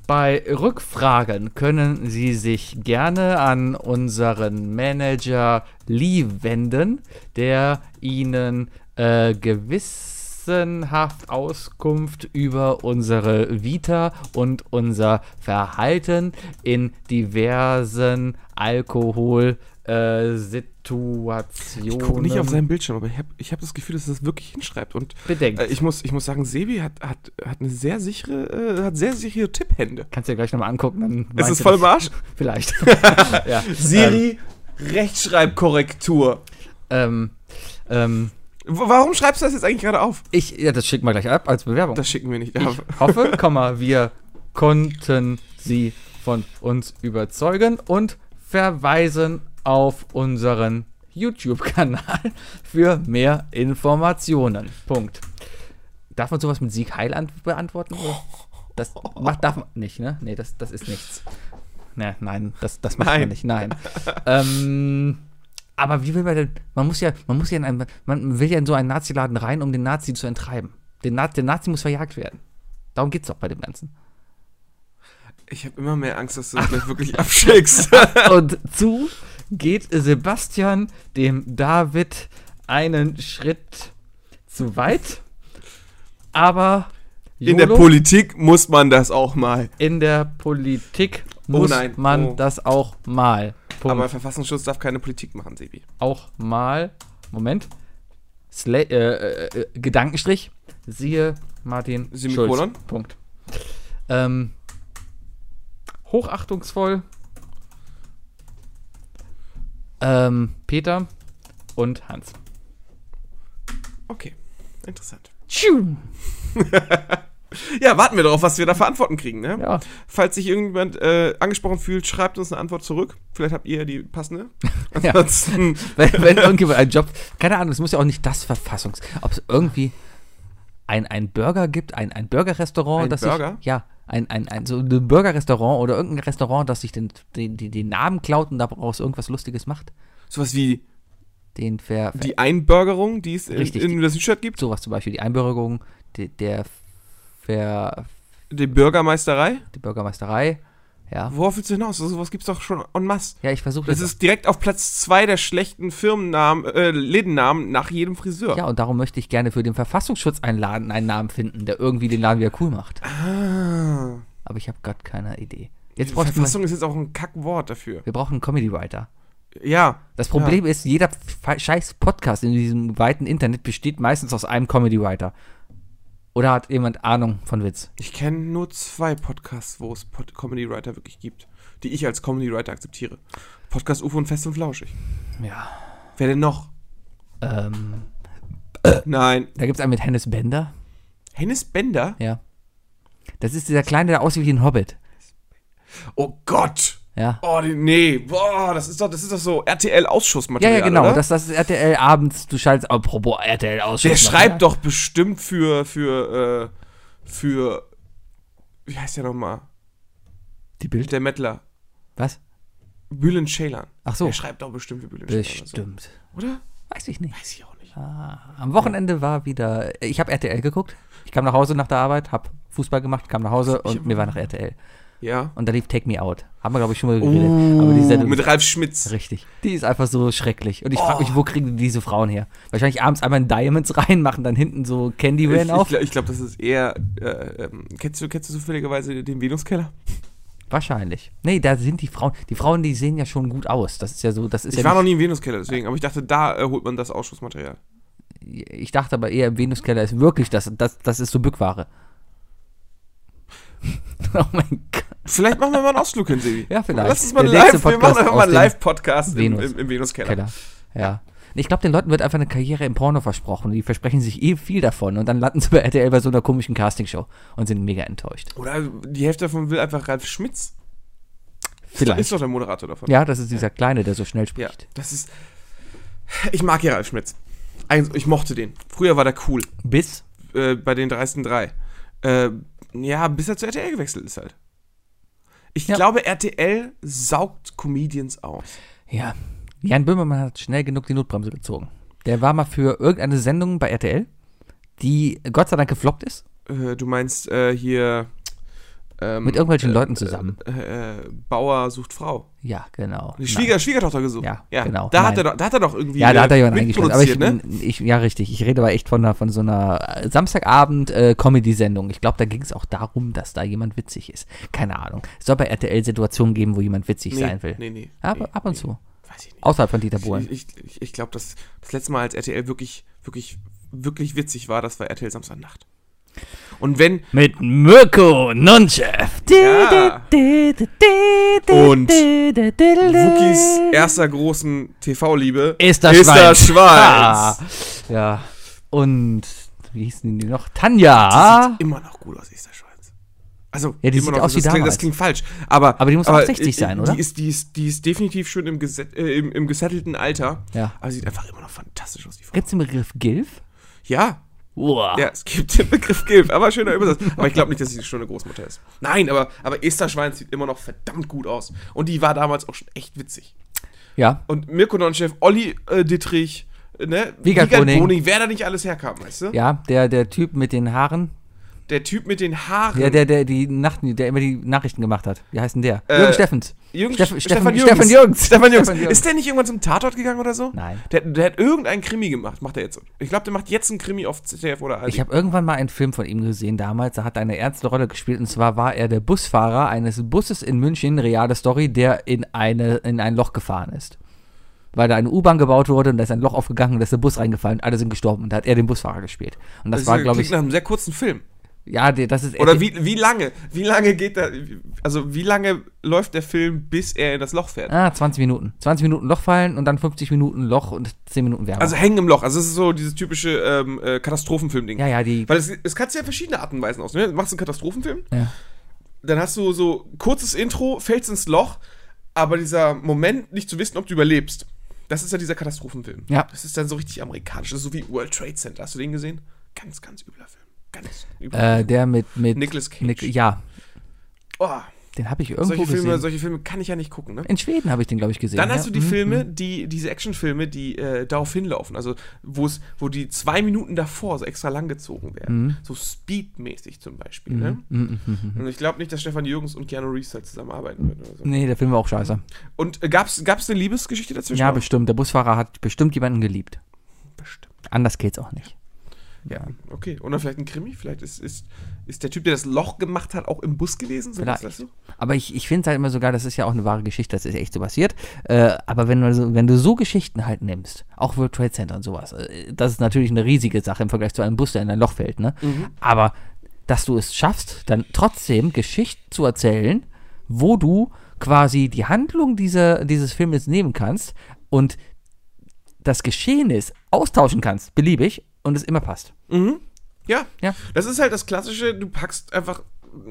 Bei Rückfragen können Sie sich gerne an unseren Manager Lee wenden, der Ihnen äh, gewissenhaft Auskunft über unsere Vita und unser Verhalten in diversen Alkohol äh, Situationen Ich gucke nicht auf seinen Bildschirm, aber ich habe ich hab das Gefühl, dass er das wirklich hinschreibt. Und bedenkt. äh, ich, muss, ich muss sagen, Sebi hat, hat, hat eine sehr sichere, äh, hat sehr sichere Tipphände. Kannst du dir gleich nochmal angucken. Dann Ist es voll im Arsch? Vielleicht. ja. Siri, Rechtschreibkorrektur. Ähm, ähm, Warum schreibst du das jetzt eigentlich gerade auf? ich, ja, das schicken wir gleich ab als Bewerbung. Das schicken wir nicht ich ab. hoffe, Komma, wir konnten Sie von uns überzeugen und verweisen auf unseren YouTube-Kanal für mehr Informationen. Punkt. Darf man sowas mit Sieg Heil ant- beantworten? Oder? Das macht, darf man nicht, ne? Nee, das, das ist nichts. Ne, nein, das, das macht Nein. man nicht, nein. ähm, aber wie will man denn, man muss ja, man muss ja in einem, man will ja in so einen Nazi-Laden rein, um den Nazi zu enttreiben. Den Na der Nazi muss verjagt werden. Darum geht's doch bei dem Ganzen. Ich habe immer mehr Angst, dass du das gleich wirklich abschickst. Und zu geht Sebastian dem David einen Schritt zu weit. Aber In der Politik muss man das auch mal. in der Politik Oh muss nein, man oh. das auch mal. Punkt. Aber Verfassungsschutz darf keine Politik machen, Sebi. auch mal. Moment. Sla äh, äh, äh, Gedankenstrich. Siehe Martin Semikolon? Schulz. Punkt. Ähm, hochachtungsvoll Ähm, Peter und Hans. Okay, interessant. Tschu. Ja, warten wir darauf, was wir da für Antworten kriegen, ne? Ja. Falls sich irgendjemand äh, angesprochen fühlt, schreibt uns eine Antwort zurück. Vielleicht habt ihr ja die passende. Ansonsten, wenn, wenn irgendjemand einen Job, keine Ahnung, es muss ja auch nicht das Verfassungs, ob es irgendwie ein, ein Burger gibt, ein, ein Burgerrestaurant, Ein das Burger? sich, ja, ein, ein, ein so ein Burgerrestaurant oder irgendein Restaurant, das sich den, den, den, Namen klaut und daraus irgendwas Lustiges macht. sowas wie Den ver, die Einbürgerung, die es in, Richtig, in der Südstadt gibt. sowas zum Beispiel, die Einbürgerung, die, der ver, Die Bürgermeisterei. die Bürgermeisterei, ja. Worauf willst du hinaus? So was gibt's doch schon en masse. Ja, ich versuche Das ist direkt auf Platz zwei der schlechten Firmennamen, äh, Lädennamen nach jedem Friseur. Ja, und darum möchte ich gerne für den Verfassungsschutz einen Laden, einen Namen finden, der irgendwie den Laden wieder cool macht. Ah. Aber ich habe gerade keine Idee. Jetzt du Verfassung ist jetzt auch ein Kackwort dafür. wir brauchen einen Comedy Writer. Ja. Das Problem ist, jeder scheiß Podcast in diesem weiten Internet besteht meistens aus einem Comedy Writer. Oder hat jemand Ahnung von Witz? Ich kenne nur zwei Podcasts, wo es Pod Comedy Writer wirklich gibt, die ich als Comedy Writer akzeptiere. Podcast UFO und Fest und Flauschig. Ja. Wer denn noch? Ähm, Nein. da gibt es einen mit Hennes Bender. Hennes Bender? Ja. Das ist dieser Kleine, der aussieht wie ein Hobbit. Oh Gott! Ja. Oh, nee. Boah, das ist doch, das ist doch so RTL-Ausschussmaterial. Ja, ja, genau. Oder? Das, das ist RTL abends, du schaltest, apropos RTL aus. Der schreibt doch bestimmt für, für, äh, für, wie heißt der nochmal? die Bild. Der Mettler. Was? Bülent Ceylan. Ach so. Der schreibt doch bestimmt für Bülent Ceylan. Bestimmt. Oder so. Oder? Weiß ich nicht. Weiß ich auch nicht. Am Wochenende war wieder. Ich habe RTL geguckt. Ich kam nach Hause nach der Arbeit, habe Fußball gemacht, kam nach Hause und mir war nach RTL. Ja. Und da lief Take Me Out. Haben wir, glaube ich, schon mal geredet. Aber die Sendung mit ist Ralf Schmitz. richtig. Die ist einfach so schrecklich. Und ich frage Oh. mich, wo kriegen die diese Frauen her? Wahrscheinlich abends einmal in Diamonds rein, machen dann hinten so Candyman Ich, ich auf. glaube, glaub, das ist eher. Äh, ähm, kennst, du, kennst du zufälligerweise den Venuskeller? Wahrscheinlich. Nee, da sind die Frauen. Die Frauen, die sehen ja schon gut aus. Das ist ja so, das ist Ich ja war noch nie im Venuskeller, deswegen. Aber ich dachte, da äh, holt man das Ausschussmaterial. Ich dachte aber eher, im Venuskeller ist wirklich das, das, das ist so Bückware. oh mein Gott. Vielleicht machen wir mal einen Ausflug hin, Sebi. Ja, vielleicht. Lass uns mal Der live, wir machen einfach mal einen Live-Podcast im, im, im Venuskeller. Keller. Ja. Ich glaube, den Leuten wird einfach eine Karriere im Porno versprochen. Die versprechen sich eh viel davon. Und dann landen sie bei RTL bei so einer komischen Castingshow und sind mega enttäuscht. Oder die Hälfte davon will einfach Ralf Schmitz. Vielleicht. Ist doch der Moderator davon. Ja, das ist dieser Kleine, der so schnell Ja, spricht. das ist. Ich mag ja Ralf Schmitz. Ich mochte den. Früher war der cool. Bis? Äh, bei den dreisten drei. Äh, ja, bis er zu RTL gewechselt ist halt. Ich Ja. glaube, RTL saugt Comedians aus. Ja. Jan Böhmermann hat schnell genug die Notbremse gezogen. Der war mal für irgendeine Sendung bei RTL, die Gott sei Dank gefloppt ist. Äh, du meinst äh, hier. Ähm, Mit irgendwelchen äh, Leuten zusammen. Äh, äh, Bauer sucht Frau. Ja, genau. Die Schwieger, Schwiegertochter gesucht. Ja, genau. Da hat, er doch, da hat er doch irgendwie. Ja, da hat er äh, jemanden eingestellt. Aber ich, ne? ich, ja, richtig. Ich rede aber echt von, einer, von so einer äh, Samstagabend-Comedy-Sendung. ich glaube, da ging es auch darum, dass da jemand witzig ist. Keine Ahnung. Es soll bei RTL Situationen geben, wo jemand witzig Nee, sein will. Nee, nee. aber nee, ab und nee. zu. Weiß ich nicht. Außerhalb von Dieter Bohlen. Ich, ich, ich glaube, das, das letzte Mal, als RTL wirklich, wirklich, wirklich witzig war, das war RTL Samstagnacht. Und wenn, Mit Mirko Nonchef. Ja. Und Wookies erster großen TV-Liebe ist das ist Schwein. das Schwein. Ah, ja. Und wie hießen die noch? Die Tanja. sieht immer noch gut aus, ist der Schwein. Also, Ja, die immer sieht noch, aus wie das, klingt, das klingt falsch. Aber, Aber die muss auch 60 äh, sein, die oder? Ist, die, ist, die ist definitiv schon im, geset, äh, im, im gesettelten Alter. Ja. Aber sie sieht einfach immer noch fantastisch aus, die Frau. Gibt es den Begriff Gilf? Ja, Wow. Ja, es gibt den Begriff Gilf, aber schöner Übersatz. Aber ich glaube nicht, dass sie schon eine Großmutter ist. Nein, aber, aber Esther Schwein sieht immer noch verdammt gut aus. Und die war damals auch schon echt witzig. Ja. Und Mirko Nonchef, Olli äh, Dittrich, ne? Wiegald Boning. wer da nicht alles herkam, weißt du? Ja, der, der Typ mit den Haaren. Der Typ mit den Haaren. Ja, der, der die Nacht, der immer die Nachrichten gemacht hat. Wie heißt denn der? Äh, Jürgen Steffens. Jürgen, Steff- Stefan, Stefan- Jürgens. Stefan Jürgens. Stefan Jürgens. Stefan Jürgens. Ist der nicht irgendwann zum Tatort gegangen oder so? Nein. Der, der hat irgendeinen Krimi gemacht, macht er jetzt. Ich glaube, der macht jetzt einen Krimi auf ZDF oder ARD. Ich habe irgendwann mal einen Film von ihm gesehen damals, da hat er eine ernste Rolle gespielt und zwar war er der Busfahrer eines Busses in München, reale Story, der in, eine, in ein Loch gefahren ist. Weil da eine U-Bahn gebaut wurde und da ist ein Loch aufgegangen und da ist der Bus reingefallen alle sind gestorben und da hat er den Busfahrer gespielt. Und das, war, glaube ich, nach einem sehr kurzen Film. Ja, das ist Oder wie, wie lange? Wie lange geht da, also wie lange läuft der Film, bis er in das Loch fährt? Ah, 20 Minuten. 20 Minuten Loch fallen und dann 50 Minuten Loch und 10 Minuten Wärme. Also hängen im Loch. Also es ist so dieses typische ähm, äh, Katastrophenfilm-Ding. ja, ja, die. Weil es, es kannst ja verschiedene Arten und Weisen aus. Ne? Du machst einen Katastrophenfilm, Ja. dann hast du so kurzes Intro, fällst ins Loch, aber dieser Moment, nicht zu wissen, ob du überlebst, das ist ja dieser Katastrophenfilm. Ja. Das ist dann so richtig amerikanisch. Das ist so wie World Trade Center. Hast du den gesehen? Ganz, ganz übler Film. Ganz Äh, der mit. mit Nicolas Cage. Nic- ja, oh, den habe ich irgendwo solche, gesehen. Filme, solche Filme kann ich ja nicht gucken. Ne? In Schweden habe ich den, glaube ich, gesehen. Dann ja. hast du die Mhm, Filme, mhm. die, diese Actionfilme, die äh, darauf hinlaufen. Also, wo es, wo die zwei Minuten davor so extra lang gezogen werden. Mhm. So Speed-mäßig zum Beispiel. Ne? Mhm, mhm, mhm, mhm. Und ich glaube nicht, dass Stefan Jürgens und Keanu Reeves halt zusammenarbeiten würden. Oder so. Nee, der Film war auch scheiße. Und äh, gab's, gab's eine Liebesgeschichte dazwischen? Ja, auch? bestimmt. Der Busfahrer hat bestimmt jemanden geliebt. bestimmt. Anders geht's auch nicht. Ja, okay. Oder vielleicht ein Krimi? Vielleicht ist, ist, ist der Typ, der das Loch gemacht hat, auch im Bus gewesen? So Vielleicht. du? Aber ich, ich finde es halt immer sogar, das ist ja auch eine wahre Geschichte, das ist echt so passiert. Äh, aber wenn du, so, wenn du so Geschichten halt nimmst, auch World Trade Center und sowas, äh, das ist natürlich eine riesige Sache im Vergleich zu einem Bus, der in ein Loch fällt, ne? Aber dass du es schaffst, dann trotzdem Geschichten zu erzählen, wo du quasi die Handlung dieser, dieses Filmes nehmen kannst und das Geschehnis austauschen kannst, beliebig, und es immer passt. Mhm. Ja. Ja. Das ist halt das Klassische, du packst einfach,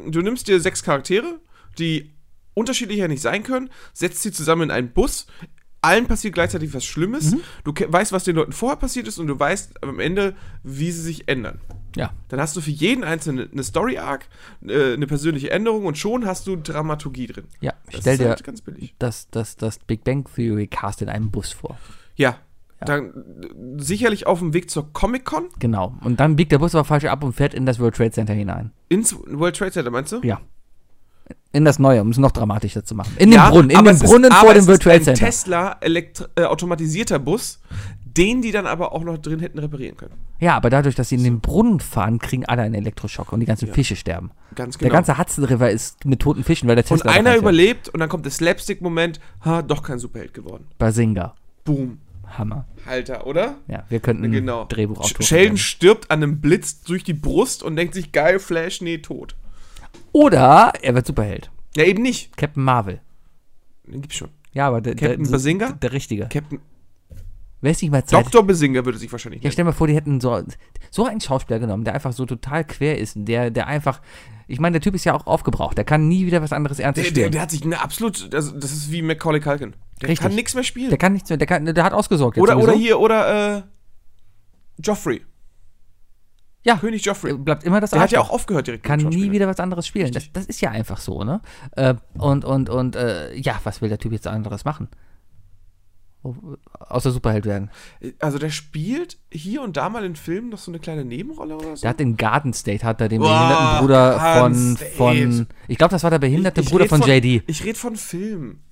du nimmst dir sechs Charaktere, die unterschiedlicher nicht sein können, setzt sie zusammen in einen Bus, allen passiert gleichzeitig was Schlimmes, du ke- weißt, was den Leuten vorher passiert ist und du weißt am Ende, wie sie sich ändern. Ja. Dann hast du für jeden Einzelnen eine Story-Arc, äh, eine persönliche Änderung und schon hast du Dramaturgie drin. Ja, Das stell dir halt ganz billig. das, das, das Big Bang Theory Cast in einem Bus vor. Ja. Dann sicherlich auf dem Weg zur Comic-Con Genau. Und dann biegt der Bus aber falsch ab und fährt in das World Trade Center hinein. ins World Trade Center, meinst du? Ja. In das Neue, um es noch dramatischer zu machen. In Ja, den Brunnen, in den ist- Brunnen aber vor dem World ist Trade ein Center. Tesla elektr äh, automatisierter Bus, den die dann aber auch noch drin hätten reparieren können. Ja, aber dadurch, dass sie in den Brunnen fahren, kriegen alle einen Elektroschock und die ganzen Fische sterben. Ganz genau. Der ganze Hudson River ist mit toten Fischen, weil der und Tesla da einer überlebt und dann kommt der Slapstick-Moment, ha, doch kein Superheld geworden. Basinga. Boom. Hammer. Halter, oder? Ja, wir könnten Genau. Drehbuch Sh- Sheldon stirbt an einem Blitz durch die Brust und denkt sich, geil, Flash, nee, tot. Oder er wird Superheld. Ja, eben nicht. Captain Marvel. Den gibt's schon. Ja, aber der, Captain der, der, der Richtige. Captain Wer ist nicht mal Zeit? Dr. Basinger würde sich wahrscheinlich Ja, nennen. stell dir mal vor, die hätten so, so einen Schauspieler genommen, der einfach so total quer ist, der, der einfach, ich meine, der Typ ist ja auch aufgebraucht, der kann nie wieder was anderes Ernstes Der, der, spielen. der hat sich eine absolut, also das ist wie Macaulay Culkin. Der Richtig. kann nichts mehr spielen. Der kann nichts mehr, der, kann, der hat ausgesorgt jetzt oder, oder hier, oder äh, Joffrey. Ja. König Joffrey. Bleibt immer das Der hat ja auch Arschloch. aufgehört direkt. kann nie wieder was anderes spielen. Das, das ist ja einfach so, ne? Äh, und, und, und, äh, ja, was will der Typ jetzt anderes machen? Außer Superheld werden. Also der spielt hier und da mal in Filmen noch so eine kleine Nebenrolle oder so. Der hat den Garden State, hat er den Boah, behinderten Bruder von, von, ich glaube, das war der behinderte Ich- ich Bruder von, von- JD. Ich rede von Filmen.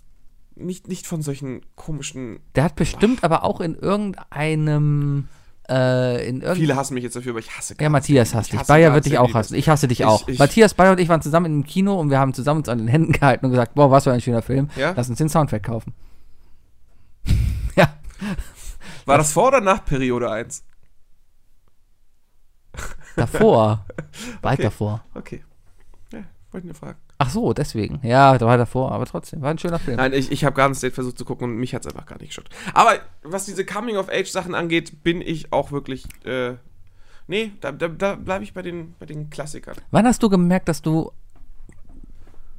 Nicht, nicht von solchen komischen. Der hat bestimmt aber auch in irgendeinem, äh, in irgendeinem Viele hassen mich jetzt dafür, aber ich hasse Ja, Matthias hasst Ich dich. Bayer wird dich auch hassen. Ich hasse dich Ich- auch. ich- Matthias, Bayer und ich waren zusammen im Kino und wir haben zusammen uns an den Händen gehalten und gesagt, boah, was für ein schöner Film. Ja? Lass uns den Soundtrack kaufen. ja. War das vor oder nach Periode 1? Davor. Weit Okay. davor. Okay. Ja, wollte nur fragen. Ach so, deswegen. Ja, da war davor, aber trotzdem. War ein schöner Film. Nein, ich, ich habe Garden State versucht zu gucken und mich hat es einfach gar nicht geschockt. Aber was diese Coming-of-Age-Sachen angeht, bin ich auch wirklich. Äh, nee, da, da, da bleibe ich bei den, bei den Klassikern. Wann hast du gemerkt, dass du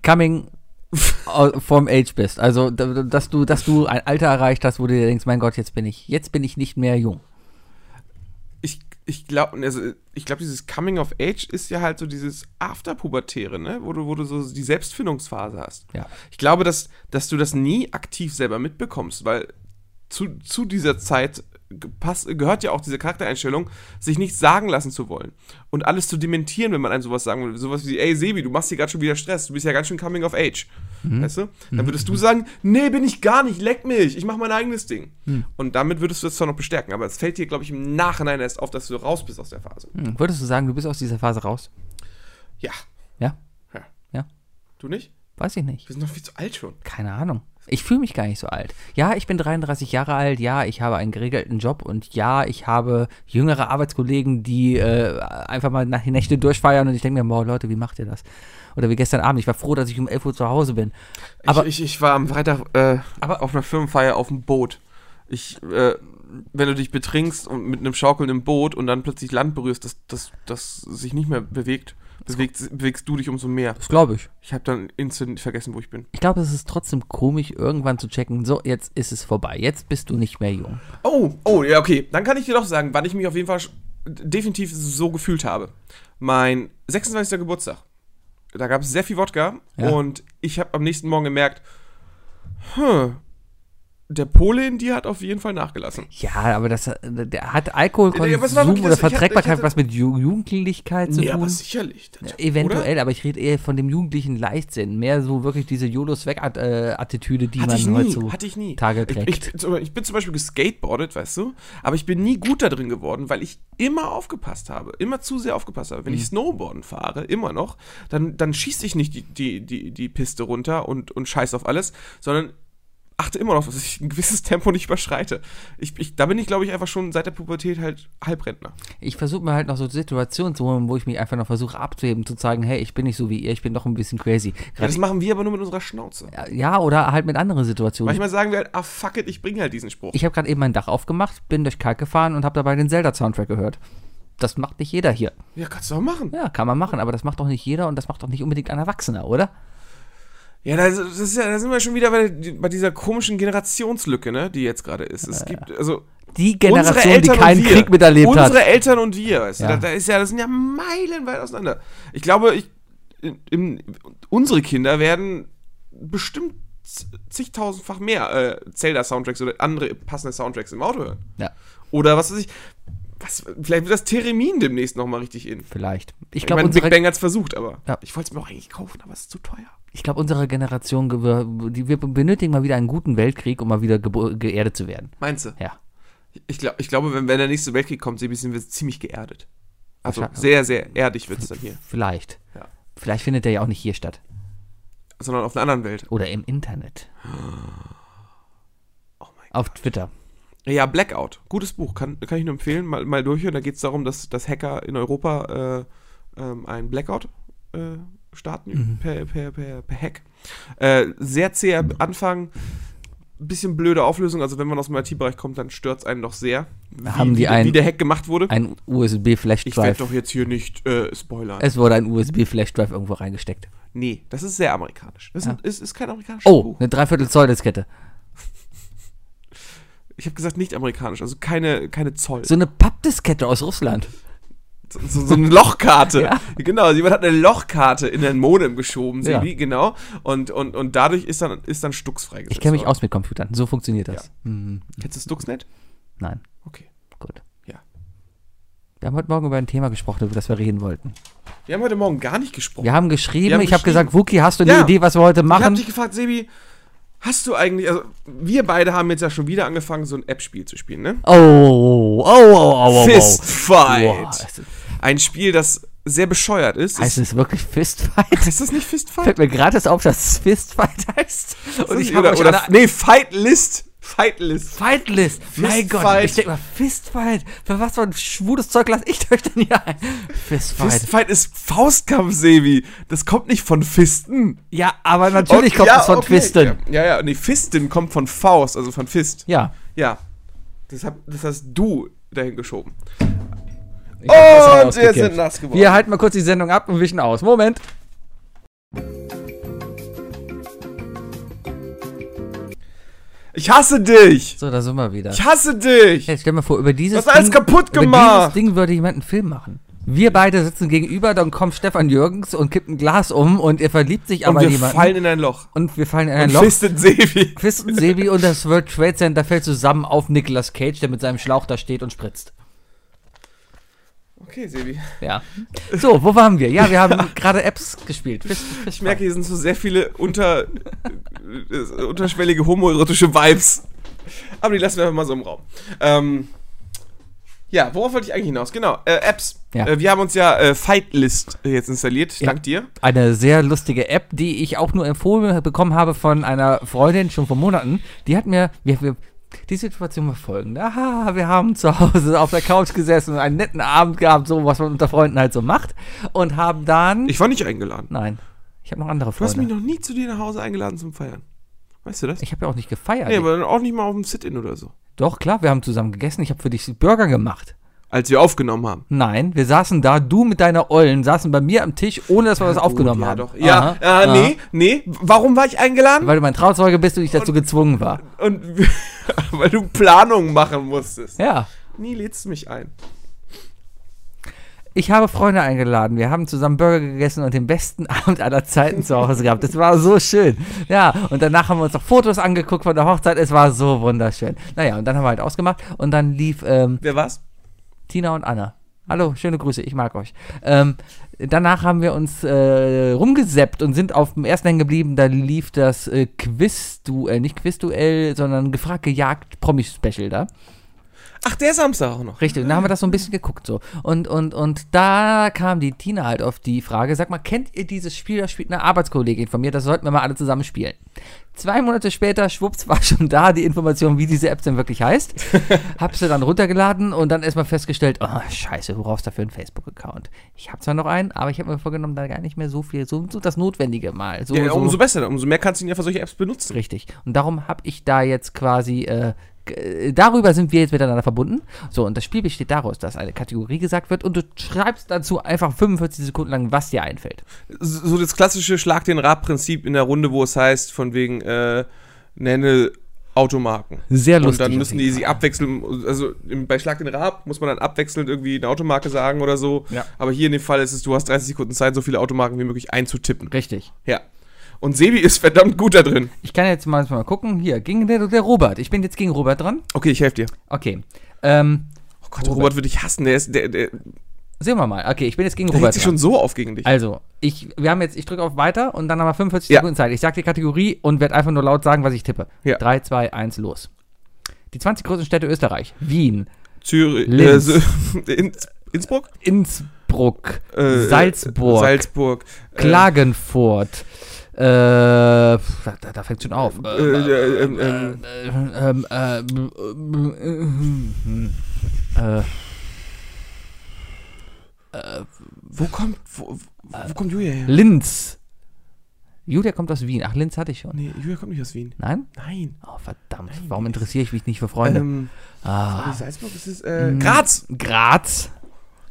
coming vom Age bist? Also, da- dass du, dass du ein Alter erreicht hast, wo du dir denkst, mein Gott, jetzt bin ich, jetzt bin ich nicht mehr jung. Ich, glaube, also ich glaube, dieses Coming of Age ist ja halt so dieses Afterpubertäre, ne? Wo du, wo du so die Selbstfindungsphase hast. Ja. Ich glaube, dass, dass du das nie aktiv selber mitbekommst, weil zu, zu dieser Zeit pass, gehört ja auch diese Charaktereinstellung, sich nichts sagen lassen zu wollen. Und alles zu dementieren, wenn man einem sowas sagen will. Sowas wie, ey Sebi, du machst hier gerade schon wieder Stress, du bist ja ganz schön coming of age. Weißt du? Dann würdest du sagen, nee, bin ich gar nicht, leck mich, ich mach mein eigenes Ding. Und damit würdest du das zwar noch bestärken, aber es fällt dir, glaube ich, im Nachhinein erst auf, dass du raus bist aus der Phase. Hm. Würdest du sagen, du bist aus dieser Phase raus? Ja. Ja? Ja. Ja? Du nicht? Weiß ich nicht. Wir sind noch viel zu alt schon. Keine Ahnung. Ich fühle mich gar nicht so alt. Ja, ich bin 33 Jahre alt, ja, ich habe einen geregelten Job und ja, ich habe jüngere Arbeitskollegen, die äh, einfach mal nach die Nächte durchfeiern und ich denke mir, boah, Leute, wie macht ihr das? Oder wie gestern Abend, ich war froh, dass ich um 11 Uhr zu Hause bin. Aber ich, ich, ich war am Freitag äh, auf einer Firmenfeier auf dem Boot. Ich, äh, wenn du dich betrinkst und mit einem schaukelnden Boot und dann plötzlich Land berührst, das, das, das sich nicht mehr bewegt, bewegt, bewegst du dich umso mehr. das glaube ich. Ich habe dann instant vergessen, wo ich bin. Ich glaube, es ist trotzdem komisch, irgendwann zu checken, so, jetzt ist es vorbei. Jetzt bist du nicht mehr jung. Oh, oh, ja, okay. Dann kann ich dir doch sagen, wann ich mich auf jeden Fall definitiv so gefühlt habe. Mein 26. Geburtstag. Da gab es sehr viel Wodka Ja. und ich habe am nächsten Morgen gemerkt, hm, der Pole in dir hat auf jeden Fall nachgelassen. Ja, aber das, äh, der hat Alkoholkonsum Ja, oder? Ich Verträgbarkeit ich hatte- was mit Ju Jugendlichkeit zu Ja, aber tun? sicherlich. Das- Eventuell, oder? aber ich rede eher von dem jugendlichen Leichtsinn. Mehr so wirklich diese YOLO-Swag-Attitüde, die Hatte ich man heute hatte ich nie. Tage Ich, trägt. ich, bin zum- ich bin zum Beispiel geskateboardet, weißt du, aber ich bin nie gut da drin geworden, weil ich immer aufgepasst habe, immer zu sehr aufgepasst habe. Mhm. Wenn ich Snowboarden fahre, immer noch, dann, dann schieße ich nicht die, die, die, die Piste runter und, und scheiß auf alles, sondern achte immer noch, dass ich ein gewisses Tempo nicht überschreite. Ich, ich, da bin ich, glaube ich, einfach schon seit der Pubertät halt Halbrentner. Ich versuche mir halt noch so Situationen zu holen, wo ich mich einfach noch versuche abzuheben, zu zeigen, hey, ich bin nicht so wie ihr, ich bin doch ein bisschen crazy. Ja, das machen wir aber nur mit unserer Schnauze. ja, oder halt mit anderen Situationen. Manchmal sagen wir halt, ah fuck it, ich bringe halt diesen Spruch. Ich habe gerade eben mein Dach aufgemacht, bin durch Kalk gefahren und habe dabei den Zelda-Soundtrack gehört. Das macht nicht jeder hier. ja, kannst du auch machen. Ja, kann man machen, aber das macht doch nicht jeder und das macht doch nicht unbedingt ein Erwachsener, oder? Ja, das, ist ja, da sind wir schon wieder bei, bei dieser komischen Generationslücke, ne, die jetzt gerade ist. Es gibt, also, Die unsere Generation, die keinen Krieg miterlebt unsere hat. Eltern und wir, weißt du, Ja. da, da ist ja, das sind ja meilenweit auseinander. Ich glaube, ich, in, unsere Kinder werden bestimmt zigtausendfach mehr äh, Zelda-Soundtracks oder andere passende Soundtracks im Auto hören. Ja, Oder was weiß ich, was, vielleicht wird das Theremin demnächst nochmal richtig in. vielleicht. Ich Ich glaube, Big Bang hat's versucht, aber Ja. ich wollte es mir auch eigentlich kaufen, aber es ist zu teuer. ich glaub, unsere Generation, wir benötigen mal wieder einen guten Weltkrieg, um mal wieder geerdet zu werden. Meinst du? Ja. Ich, glaub, ich glaube, wenn, wenn der nächste Weltkrieg kommt, sind wir ziemlich geerdet. Also sehr, sehr erdig wird es dann hier. Vielleicht. Ja. Vielleicht findet der ja auch nicht hier statt. Sondern auf einer anderen Welt. Oder im Internet. Oh mein Auf Twitter. Ja, Blackout. Gutes Buch. Kann, kann ich nur empfehlen. Mal, mal durchhören. Da geht es darum, dass, dass Hacker in Europa äh, ähm, einen Blackout äh, starten per, per, per, per Hack. Äh, sehr zäher Anfang. Bisschen blöde Auflösung. Also wenn man aus dem IT-Bereich kommt, dann stört es einen doch sehr. Wie, Haben die wie, ein- wie der Hack gemacht wurde. Ein ich werde USB-Flash-Drive. doch jetzt hier nicht äh, spoilern. Es wurde ein USB-Flash-Drive irgendwo reingesteckt. nee, das ist sehr amerikanisch. Das ist, Ja. ist, ist kein amerikanisches Oh, Buch. eine Dreiviertel Zoll Diskette. Ich habe gesagt nicht amerikanisch, also keine, keine Zoll. So eine Pappdiskette aus Russland. So, so, eine Lochkarte. Ja. Genau, jemand hat eine Lochkarte in den Modem geschoben, Ja. Sebi, genau. Und, und, und dadurch ist dann, ist dann Stux freigesetzt. Ich kenne mich aus mit Computern. So funktioniert das. Hm, Kennst du Stuxnet? nein, Okay. gut. Ja. Wir haben heute Morgen über ein Thema gesprochen, über das wir reden wollten. Wir haben heute Morgen gar nicht gesprochen. Wir haben geschrieben, Wir haben ich habe gesagt, Wookie, hast du eine Ja. Idee, was wir heute ich habe machen? dich gefragt, Sebi, hast du eigentlich, also wir beide haben jetzt ja schon wieder angefangen, so ein App-Spiel zu spielen, ne? Oh, oh, oh, oh, oh, oh. Fistfight. Boah, es- Ein Spiel, das sehr bescheuert ist. heißt es wirklich Fistfight? ist das nicht Fistfight? Fällt mir gratis auf, dass es Fistfight heißt. Und ich habe oder, oder, alle nee, Fight List. Fight List. Fightlist. Mein Gott, ich denke mal, Fistfight. Für was für ein schwules Zeug lasse ich euch denn hier ein? Fistfight. Fistfight ist Faustkampf, Sebi. Das kommt nicht von Fisten. ja, aber natürlich Okay, kommt ja, es von okay. Fisten. Ja, ja, nee, Fisten kommt von Faust, also von Fist. Ja. Ja. Das, hab, das hast du dahin geschoben. Ich Und wir sind nass geworden. Wir halten mal kurz die Sendung ab und wischen aus. Moment. Ich hasse dich. So, da sind wir wieder. Ich hasse dich. Hey, stell mir vor, über dieses alles kaputt über gemacht. dieses Ding würde jemand einen Film machen. Wir beide sitzen gegenüber, dann kommt Stefan Jürgens und kippt ein Glas um und er verliebt sich Und aber wir in jemanden. fallen in ein Loch. und wir fallen in ein Und Loch. Fistet Sebi. Fisten Sebi und das World Trade Center fällt zusammen auf Nicolas Cage, der mit seinem Schlauch da steht und spritzt. Okay, Sebi. Ja. So, wo waren wir? Ja, wir haben gerade Apps gespielt. Fist, Fist Ich merke, hier sind so sehr viele unter, äh, unterschwellige homoerotische Vibes. Aber die lassen wir einfach mal so im Raum. Ähm, Ja, worauf wollte ich eigentlich hinaus? Genau, äh, Apps. Ja. Äh, wir haben uns ja äh, Fightlist jetzt installiert. Ja. Dank dir. Eine sehr lustige App, die ich auch nur empfohlen bekommen habe von einer Freundin schon vor Monaten. Die hat mir, wir, wir, die Situation war folgende. Aha, wir haben zu Hause auf der Couch gesessen und einen netten Abend gehabt, so was man unter Freunden halt so macht. Und haben dann. Ich war nicht eingeladen. nein, ich habe noch andere Du hast mich Freunde. noch nie zu dir nach Hause eingeladen zum Feiern. Weißt du das? Ich habe ja auch nicht gefeiert. nee, aber auch nicht mal auf dem Sit-In oder so. Doch, klar, wir haben zusammen gegessen. Ich habe für dich Burger gemacht. Als wir aufgenommen haben. Nein, wir saßen da, du mit deiner Ollen, saßen bei mir am Tisch, ohne dass wir was aufgenommen ja, haben. Doch. Ja, Aha, äh, nee, nee. Warum war ich eingeladen? Weil du mein Trauzeuge bist und ich dazu gezwungen war. Und weil du Planungen machen musstest. Ja. Nie lädst du mich ein. Ich habe Freunde eingeladen. Wir haben zusammen Burger gegessen und den besten Abend aller Zeiten zu Hause gehabt. Das war so schön. Ja, und danach haben wir uns noch Fotos angeguckt von der Hochzeit. Es war so wunderschön. Naja, und dann haben wir halt ausgemacht und dann lief ähm, Wer war's? Tina und Anna. Hallo, schöne Grüße, ich mag euch. Ähm, danach haben wir uns äh, rumgeseppt und sind auf dem ersten hängen geblieben. Da lief das äh, Quiz-Duell, nicht Quiz-Duell, sondern gefragt, gejagt, Promi-Special da. Ach, der Samstag auch noch. Richtig, und da haben wir das so ein bisschen geguckt so. Und, und, und da kam die Tina halt auf die Frage, sag mal, kennt ihr dieses Spiel, das spielt eine Arbeitskollegin von mir, das sollten wir mal alle zusammen spielen. Zwei Monate später, schwupps, war schon da die Information, wie diese App denn wirklich heißt. Hab sie dann runtergeladen und dann erstmal festgestellt, oh, scheiße, du brauchst dafür einen Facebook-Account. Ich habe zwar noch einen, aber ich habe mir vorgenommen, da gar nicht mehr so viel, so, so das Notwendige mal. So, Ja, so. umso besser, umso mehr kannst du ihn ja für solche Apps benutzen. Richtig. Und darum habe ich da jetzt quasi, äh, darüber sind wir jetzt miteinander verbunden. So, und das Spiel besteht daraus, dass eine Kategorie gesagt wird und du schreibst dazu einfach 45 Sekunden lang, was dir einfällt. So das klassische Schlag den Rad-Prinzip in der Runde, wo es heißt, von wegen, äh, nenne Automarken. Sehr Und lustig. dann auf müssen die sich abwechseln, also bei Schlag den Rab muss man dann abwechselnd irgendwie eine Automarke sagen oder so. Ja. Aber hier in dem Fall ist es, du hast 30 Sekunden Zeit, so viele Automarken wie möglich einzutippen. Richtig. Ja. Und Sebi ist verdammt gut da drin. Ich kann jetzt mal, mal gucken. Hier, gegen der, der Robert. Ich bin jetzt gegen Robert dran. Okay, ich helfe dir. Okay. Ähm, Oh Gott, Robert, würde ich hassen. Der ist, der, der, sehen wir mal. Okay, ich bin jetzt gegen der Robert sich schon so auf gegen dich. Also, ich, wir haben jetzt, ich drücke auf Weiter und dann haben wir 45 Ja. Sekunden Zeit. Ich sage die Kategorie und werde einfach nur laut sagen, was ich tippe. Ja. 3, 2, 1, los. Die 20 größten Städte Österreich. Wien, Zürich, äh, Linz. Inns, Innsbruck? Innsbruck, Äh, Salzburg, Salzburg. äh, Klagenfurt. Äh, da, da fängt schon auf. Äh, äh, äh, äh, wo kommt, wo, wo kommt Julia her? Linz. Julia kommt aus Wien. Ach, Linz hatte ich schon. Nee, Julia kommt nicht aus Wien. Nein? Nein. Oh, verdammt. Warum interessiere ich mich nicht für Freunde? Ähm, ah, Salzburg, ist es, äh, Mm. Graz. Graz.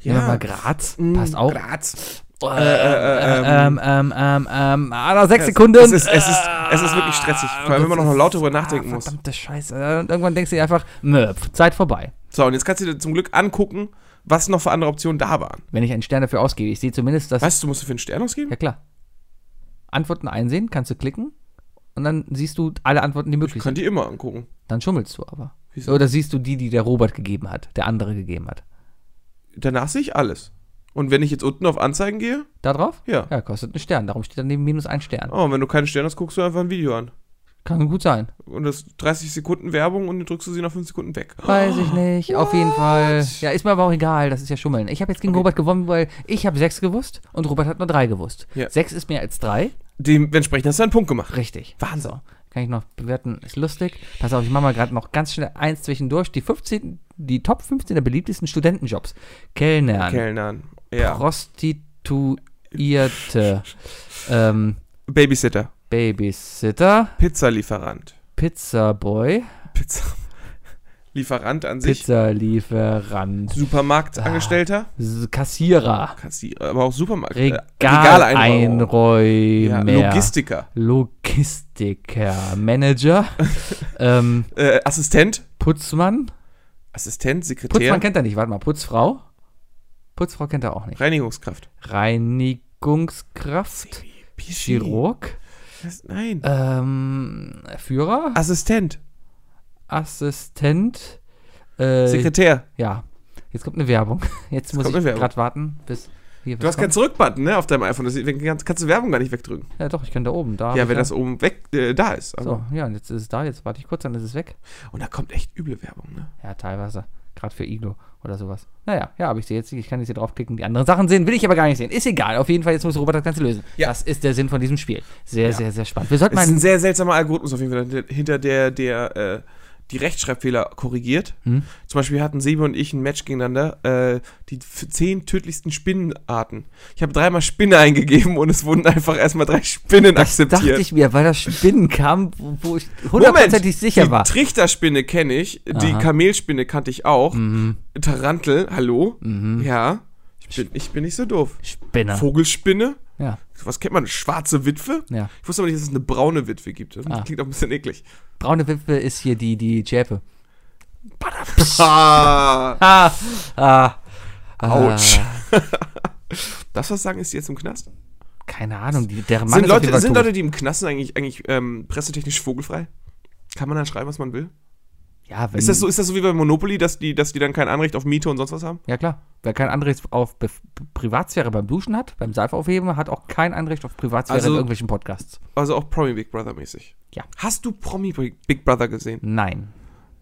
Ja. Nehmen wir mal Graz. Mm, Passt auch. Graz. Äh, äh, äh, ähm, ähm, ähm, ähm, ah, noch sechs Sekunden. es ist- es ist- es ist wirklich stressig, vor allem, wenn man noch laut drüber nachdenken muss. Verdammte Scheiße. Und irgendwann denkst du dir einfach, nö, Zeit vorbei. So, und jetzt kannst du dir zum Glück angucken, was noch für andere Optionen da waren. Wenn ich einen Stern dafür ausgebe. Ich sehe zumindest, dass. Weißt du, musst du für einen Stern ausgeben? Ja, klar. Antworten einsehen, kannst du klicken. Und dann siehst du alle Antworten, die Ich möglich kann sind. die immer angucken. Dann schummelst du aber. Wieso? Oder siehst du die, die der Robert gegeben hat, der andere gegeben hat. Danach sehe ich alles. Und wenn ich jetzt unten auf Anzeigen gehe, Da drauf? ja. Ja, kostet einen Stern. Darum steht daneben minus ein Stern. Oh, und wenn du keinen Stern hast, guckst du einfach ein Video an. Kann gut sein. Und das 30 Sekunden Werbung und dann drückst du sie nach 5 Sekunden weg. Weiß ich nicht, auf jeden Fall. Ja, ist mir aber auch egal, das ist ja Schummeln. Ich habe jetzt gegen Okay. Robert gewonnen, weil ich habe sechs gewusst und Robert hat nur drei gewusst. Ja. Sechs ist mehr als drei. Dementsprechend hast du einen Punkt gemacht. Richtig. Wahnsinn. Kann ich noch bewerten, ist lustig. Pass auf, ich mache mal gerade noch ganz schnell eins zwischendurch. Die 15, die Top 15 der beliebtesten Studentenjobs. Kellnern, Kellnern. Ja. Prostituierte, ähm, Babysitter. Babysitter, Pizzalieferant. Pizzaboy, Pizza. Lieferant an sich. Pizzalieferant, Supermarktangestellter. S- Kassierer, Kassierer. Aber auch Supermarkt. äh, Regaleinräumer, Ja, Logistiker. Logistiker, Manager, ähm, Äh, Assistent. Putzmann. Assistent, Sekretär. Putzmann kennt er nicht, warte mal, Putzfrau? Putzfrau kennt er auch nicht. Reinigungskraft. Reinigungskraft. Chirurg, Was? Nein. ähm, Führer, Assistent. Assistent, äh, Sekretär. ja. Jetzt kommt eine Werbung. Jetzt muss ich gerade warten, bis hier Du hast keinen Zurückbutton, ne, auf deinem iPhone. Deswegen kannst, kannst du Werbung gar nicht wegdrücken. Ja, doch, ich kann da oben. Da ja, wenn das oben weg äh, da ist. So, ja, und jetzt ist es da. Jetzt warte ich kurz, dann ist es weg. Und da kommt echt üble Werbung, ne? Ja, teilweise. Gerade für Iglo oder sowas. Naja, ja, aber ich sehe jetzt, ich kann jetzt hier draufklicken. Die anderen Sachen sehen, will ich aber gar nicht sehen. Ist egal. Auf jeden Fall, jetzt muss Robert das Ganze lösen. Ja. Das ist der Sinn von diesem Spiel. Sehr, sehr, sehr spannend. Wir sollten Es ist ein mal. sehr seltsamer Algorithmus auf jeden Fall, hinter- hinter der, der äh, die Rechtschreibfehler korrigiert. Hm? Zum Beispiel hatten Sebe und ich ein Match gegeneinander, äh, die zehn tödlichsten Spinnenarten. Ich habe dreimal Spinne eingegeben und es wurden einfach erstmal drei Spinnen akzeptiert. Dachte ich mir, weil das Spinnen kam, wo, ich hundertprozentig sicher die war. Trichterspinne kenne ich, die Aha. Kamelspinne kannte ich auch. Mhm. Tarantel, hallo? Mhm. Ja. Ich bin, ich bin nicht so doof. Spinner. Vogelspinne? Ja, Was kennt man? Schwarze Witwe? ja. Ich wusste aber nicht, dass es eine braune Witwe gibt. Das Ah. klingt auch ein bisschen eklig. Braune Witwe ist hier die, die Schäpe. Ah, Ah, ah. Autsch. Ah, das was sagen, ist die jetzt im Knast? keine Ahnung, die, der Mann Sind, Leute, sind. Leute, die im Knast sind, eigentlich, eigentlich ähm, pressetechnisch vogelfrei? Kann man dann schreiben, was man will? Ja, Ist das, so, ist das so wie bei Monopoly, dass die, dass die dann kein Anrecht auf Miete und sonst was haben? Ja, klar. Wer kein Anrecht auf Be Privatsphäre beim Duschen hat, beim Seife aufheben, hat auch kein Anrecht auf Privatsphäre Also- in irgendwelchen Podcasts. Also auch Promi Big Brother mäßig. Ja. Hast du Promi Big Brother gesehen? Nein,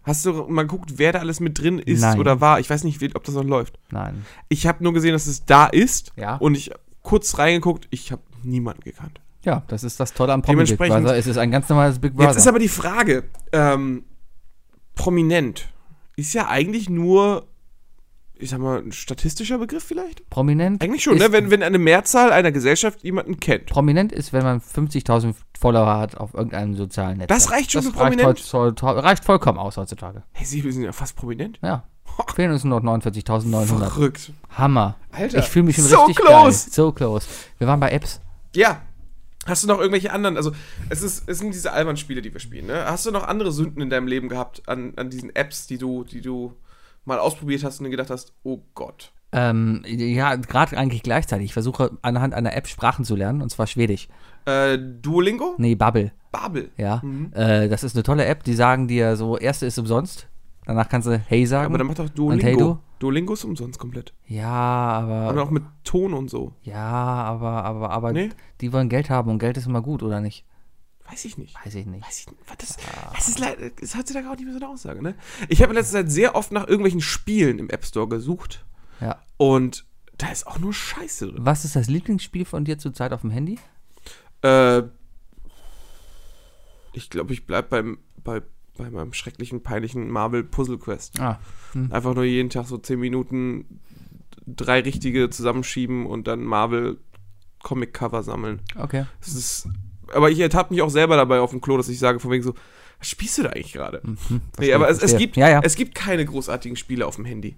Hast du mal geguckt, wer da alles mit drin ist Nein. oder war? Ich weiß nicht, ob das noch läuft. nein. Ich habe nur gesehen, dass es da ist Ja. und ich kurz reingeguckt, ich habe niemanden gekannt. Ja, das ist das Tolle am Promi Big Brother. Es ist ein ganz normales Big Brother. Jetzt ist aber die Frage, ähm, prominent ist ja eigentlich nur, ich sag mal, ein statistischer Begriff vielleicht? Prominent Eigentlich schon, ne? Wenn, wenn eine Mehrzahl einer Gesellschaft jemanden kennt. Prominent ist, wenn man 50.000 Follower hat auf irgendeinem sozialen Netzwerk. Das reicht schon das für prominent? Reicht, heutzutage- reicht vollkommen aus heutzutage. Hey, Sie sind ja fast prominent. Ja. Fehlen uns nur noch 49.900. Verrückt. Hammer. Alter. Ich fühle mich schon So richtig close. geil. So close. Wir waren bei Apps. Ja. Hast du noch irgendwelche anderen, also es, ist, es sind diese albernen Spiele, die wir spielen, ne? Hast du noch andere Sünden in deinem Leben gehabt an, an diesen Apps, die du, die du mal ausprobiert hast und dir gedacht hast, oh Gott. Ähm, ja, gerade eigentlich gleichzeitig. Ich versuche anhand einer App Sprachen zu lernen, und zwar Schwedisch. Äh, Duolingo? Nee, Bubble. Babel. Ja. Mhm. Äh, das ist eine tolle App, die sagen dir so, erste ist umsonst. Danach kannst du Hey sagen. Aber dann macht doch Und hey, Duolingo. du? Duolingo ist umsonst komplett. ja, Und aber. auch mit Ton und so. Ja, aber, aber, aber Nee? die wollen Geld haben und Geld ist immer gut, oder nicht? Weiß ich nicht. Weiß ich nicht. Weiß ich nicht. Was Das, das ist leider, es hat heutzutage auch nicht mehr so eine Aussage, ne? Ich habe in letzter Zeit sehr oft nach irgendwelchen Spielen im App Store gesucht. Ja. Und da ist auch nur Scheiße drin. Was ist das Lieblingsspiel von dir zurzeit auf dem Handy? Äh, ich glaube, ich bleib beim, bei, bei meinem schrecklichen, peinlichen Marvel Puzzle Quest. Ah, Einfach nur jeden Tag so 10 Minuten drei richtige zusammenschieben und dann Marvel Comic Cover sammeln. okay. Das ist, aber ich ertappe mich auch selber dabei auf dem Klo, dass ich sage von wegen so, was spielst du da eigentlich gerade? Mhm, Nee, aber es, es, gibt, Ja, ja. es gibt keine großartigen Spiele auf dem Handy.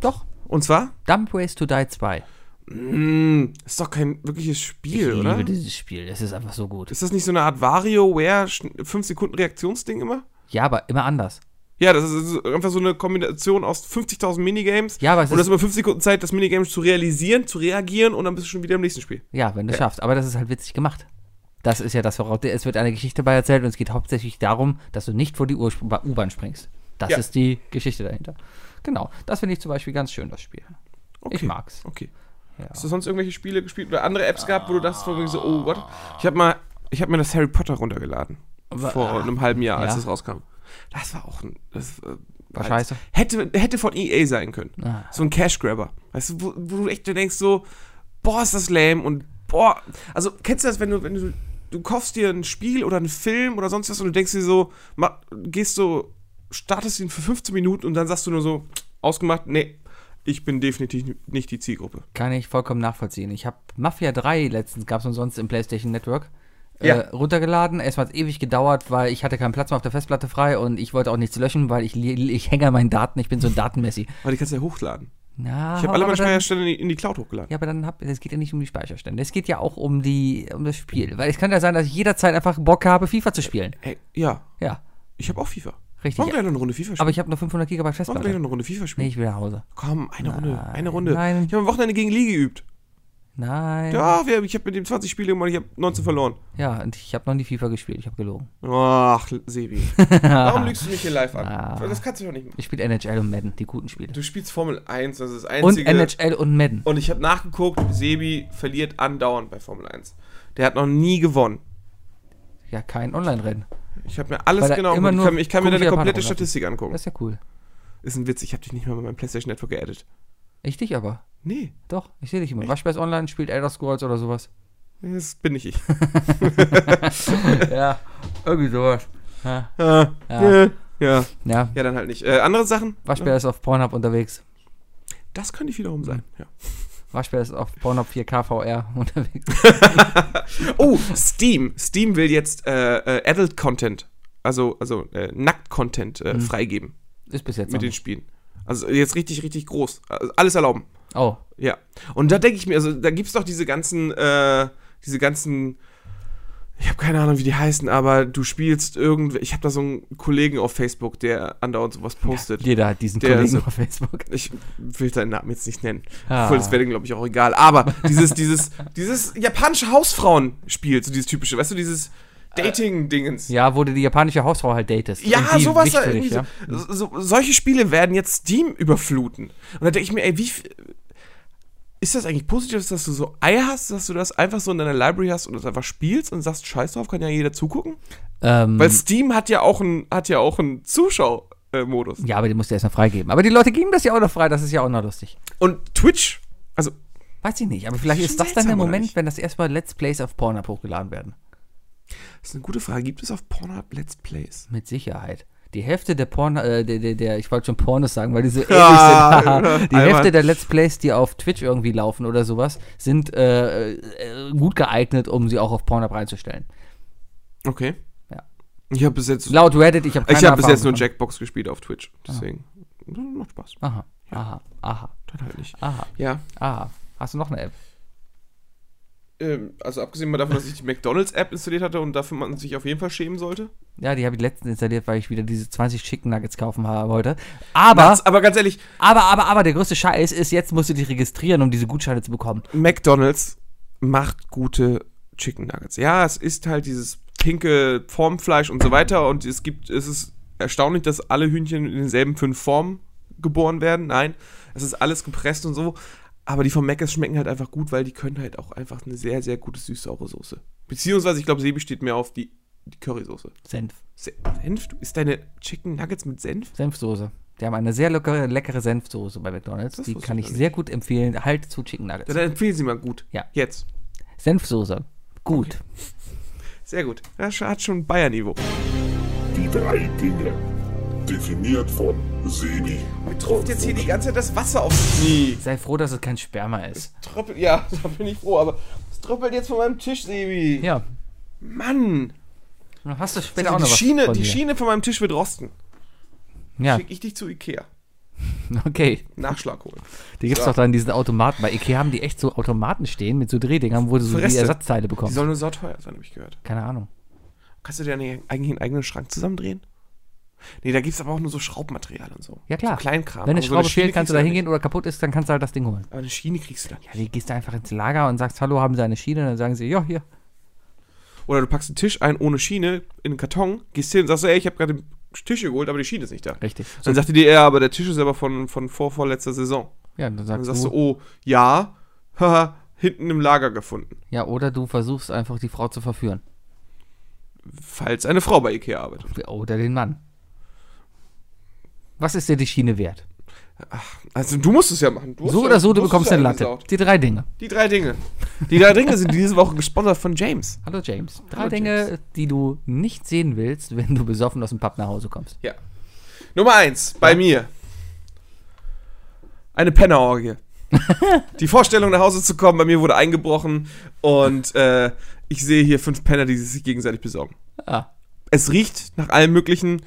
Doch. Und zwar? Dumb Ways to Die 2. Mm, ist doch kein wirkliches Spiel, ich oder? liebe dieses Spiel. Es ist einfach so gut. Ist das nicht so eine Art WarioWare 5 Sekunden Reaktionsding immer? Ja, aber immer anders. Ja, das ist einfach so eine Kombination aus 50.000 Minigames. Ja, aber es und das ist, immer 5 Sekunden Zeit, das Minigame zu realisieren, zu reagieren und dann bist du schon wieder im nächsten Spiel. ja, wenn du schaffst. Aber das ist halt witzig gemacht. Das ist ja das, worauf es wird eine Geschichte dabei erzählt und es geht hauptsächlich darum, dass du nicht vor die U-Bahn springst. Das Ja. ist die Geschichte dahinter. Genau. Das finde ich zum Beispiel ganz schön, das Spiel. Okay. Ich mag's. Okay. Ja. Hast du sonst irgendwelche Spiele gespielt oder andere Apps gehabt, wo du dachtest so, oh Gott. Ich habe mal, ich habe mir das Harry Potter runtergeladen. Vor ah, einem halben Jahr, als ja. es rauskam. Das war auch ein. Das, äh, War scheiße. Hätte, hätte von EA sein können. Ah. So ein Cash Grabber. Weißt du, wo, wo du echt denkst so, boah, ist das lame und boah. Also, kennst du das, wenn du, wenn du, du kaufst dir ein Spiel oder einen Film oder sonst was und du denkst dir so, ma, gehst so, startest ihn für 15 Minuten und dann sagst du nur so, ausgemacht, nee, ich bin definitiv nicht die Zielgruppe. Kann ich vollkommen nachvollziehen. Ich habe Mafia 3 letztens, gab es umsonst im PlayStation Network, Ja. äh, runtergeladen. Erstmal hat es ewig gedauert, weil ich hatte keinen Platz mehr auf der Festplatte frei und ich wollte auch nichts löschen, weil ich, ich hänge an meinen Daten. Ich bin so ein Datenmessi. Aber die kannst du ja hochladen. Ja, Ich habe alle meine Speicherstände in die, in die Cloud hochgeladen. Ja, aber dann hab, es geht ja nicht um die Speicherstände. Es geht ja auch um die, um das Spiel. Weil es kann ja sein, dass ich jederzeit einfach Bock habe, FIFA zu spielen. Ey, ja, Ja, ich habe auch FIFA. richtig. Wollen wir eine Runde FIFA spielen? Aber ich habe nur 500 GB Wollen wir gleich noch Festplatte. eine Runde FIFA spielen? Nee, ich will nach Hause. Komm, eine Runde, Nein, eine Runde. nein. Ich habe am Wochenende gegen Lee geübt. Nein. Ja, wir, ich habe mit dem 20 Spiele gemacht, ich habe 19 verloren. Ja, und ich habe noch nie FIFA gespielt. Ich habe gelogen. Ach, Sebi. Warum lügst du mich hier live an? Ah. Das kannst du doch nicht machen. Ich spiele NHL und Madden, die guten Spiele. Du spielst Formel 1, das ist das Und einzige. NHL und Madden. Und ich habe nachgeguckt, Sebi verliert andauernd bei Formel 1. Der hat noch nie gewonnen. Ja, kein Online-Rennen. Ich habe mir alles Weil genau immer. Ich kann, ich kann mir deine komplette. Statistik angucken. Das ist ja cool. Ist ein Witz, ich habe dich nicht mal bei meinem PlayStation Network geaddet. Ich dich aber. Nee, Doch, ich sehe dich immer. Waschbärs Online spielt Elder Scrolls oder sowas. das bin nicht ich. ja, irgendwie sowas. Ja, Ja. ja. ja. ja. Ja, dann halt nicht. Äh, andere Sachen? Waschbär ist auf Pornhub unterwegs. Das könnte ich wiederum sein. Ja. Waschbär ist auf Pornhub 4K VR unterwegs. Oh, Steam. Steam will jetzt äh, äh, Adult Content, also, also äh, Nackt-Content äh, Mhm. freigeben Ist bis jetzt mit den. Spielen. Also jetzt richtig, richtig groß. Also alles erlauben. Oh, Ja. Und da denke ich mir, also da gibt es doch diese ganzen, äh, diese ganzen, ich habe keine Ahnung, wie die heißen, aber du spielst irgendwie, ich habe da so einen Kollegen auf Facebook, der andauernd sowas postet. jeder hat diesen Der Kollegen so- auf Facebook. Ich will seinen Namen jetzt nicht nennen. Ah. Obwohl, das wäre glaube ich auch egal. Aber dieses, dieses, dieses japanische Hausfrauenspiel, so dieses typische, weißt du, dieses Dating-Dingens. Ja, wo du die japanische Hausfrau halt datest. Ja, sowas für dich, ja. so, so, Solche Spiele werden jetzt Steam überfluten. Und da denke ich mir, ey, wie ist das eigentlich positiv, dass du so Eier hast, dass du das einfach so in deiner Library hast und das einfach spielst und sagst, scheiß drauf, kann ja jeder zugucken? Ähm, Weil Steam hat ja auch einen ja auch einen Zuschau-Modus. ja, aber die musst du erst noch freigeben. Aber die Leute geben das ja auch noch frei, das ist ja auch noch lustig. Und Twitch, also Weiß ich nicht, aber vielleicht Ist das dann der Moment, wenn das erstmal Let's Plays auf Pornhub hochgeladen werden. Das ist eine gute Frage. Gibt es auf Pornhub Let's Plays? Mit Sicherheit. Die Hälfte der Porn, äh, der, der, der, ich wollte schon Pornos sagen, weil die so ähnlich Ja, sind. ja, die einmal. Hälfte der Let's Plays, die auf Twitch irgendwie laufen oder sowas, sind äh, äh, gut geeignet, um sie auch auf Pornhub reinzustellen. Okay. Ja. Ich habe bis jetzt Laut Reddit, ich habe keine ich habe bis jetzt nur. Jackbox gespielt auf Twitch, deswegen macht Spaß. Aha, aha, aha, Dann halt nicht. aha, Ja. aha. Hast du noch eine App? Ähm, also abgesehen mal davon, dass ich die McDonalds-App installiert hatte und dafür man sich auf jeden Fall schämen sollte. Ja, die habe ich letztens installiert, weil ich wieder diese 20 Chicken Nuggets kaufen habe wollte. Aber, Nachts, aber ganz ehrlich, aber, aber, aber, der größte Scheiß ist, jetzt musst du dich registrieren, um diese Gutscheine zu bekommen. McDonalds macht gute Chicken Nuggets. Ja, es ist halt dieses pinke Formfleisch und so weiter und es gibt, es ist erstaunlich, dass alle Hühnchen in denselben fünf Formen geboren werden. Nein, es ist alles gepresst und so. Aber die von Mc's schmecken halt einfach gut, weil die können halt auch einfach eine sehr, sehr gute süß-saure Soße. Beziehungsweise, ich glaube, Sebi steht mehr auf die, die Currysoße. Senf. Se- Senf? Du isst deine Chicken Nuggets mit Senf? Senfsoße. Die haben eine sehr leckere, leckere Senfsoße bei McDonalds. Das Die kann ich sehr gut empfehlen. Halt zu Chicken Nuggets. Ja, dann empfehlen Sie mal gut. Ja. Jetzt. Senfsoße. Gut. Sehr gut. Das hat schon Bayern-Niveau. Die drei Dinge. Definiert von Sebi. Mir tropft jetzt hier die ganze Zeit das Wasser aufs Knie. Sei froh, dass es kein Sperma ist. Tröppelt, ja, da bin ich froh, aber es tröppelt jetzt von meinem Tisch, Sebi. Ja. Mann. Dann hast du später auch die noch was Schiene, von die mir. Schiene von meinem Tisch wird rosten. Ja, Schick ich dich zu Ikea. okay. Nachschlag holen. Die gibt's doch dann diesen Automaten. Bei Ikea haben die echt so Automaten stehen mit so Drehdingern, wo du so die. Ersatzteile Die bekommst. sollen nur sauteuer sein, habe ich gehört. Keine Ahnung. Kannst du dir nicht eigentlich einen eigenen Schrank zusammendrehen? Nee, da gibt es aber auch nur so Schraubmaterial und so. Ja, klar. So Kleinkram. Wenn eine Aber so Schraube Schiene fehlt, kannst du da hingehen oder kaputt ist, dann kannst du halt das Ding holen. Aber eine Schiene kriegst du dann. Ja, die gehst du einfach ins Lager und sagst, hallo, haben sie eine Schiene? Und dann sagen sie, ja, hier. Oder du packst einen Tisch ein ohne Schiene in einen Karton, gehst hin und sagst, ey, ich habe gerade den Tisch geholt, aber die Schiene ist nicht da. Richtig. Dann sagt die dir, ja, aber der Tisch ist aber von, von vorvorletzter Saison. Ja, dann Dann sagst, sagst du, du, oh, ja, haha, hinten im Lager gefunden. ja, oder du versuchst einfach die Frau zu verführen. Falls eine Frau bei Ikea arbeitet. Oder den Mann. Was ist dir die Schiene wert? Also du musst es ja machen. Du So ja- oder so, du bekommst ja eine Latte. Die drei Dinge. Die drei Dinge. Die drei Dinge sind diese Woche gesponsert von James. Hallo James. Drei Hallo, Dinge, James. die du nicht sehen willst, wenn du besoffen aus dem Pub nach Hause kommst. Ja. Nummer eins, bei mir. Eine Pennerorgie. die Vorstellung nach Hause zu kommen, bei mir wurde eingebrochen und äh, ich sehe hier fünf Penner, die sich gegenseitig besorgen. Ah, Es riecht nach allem möglichen.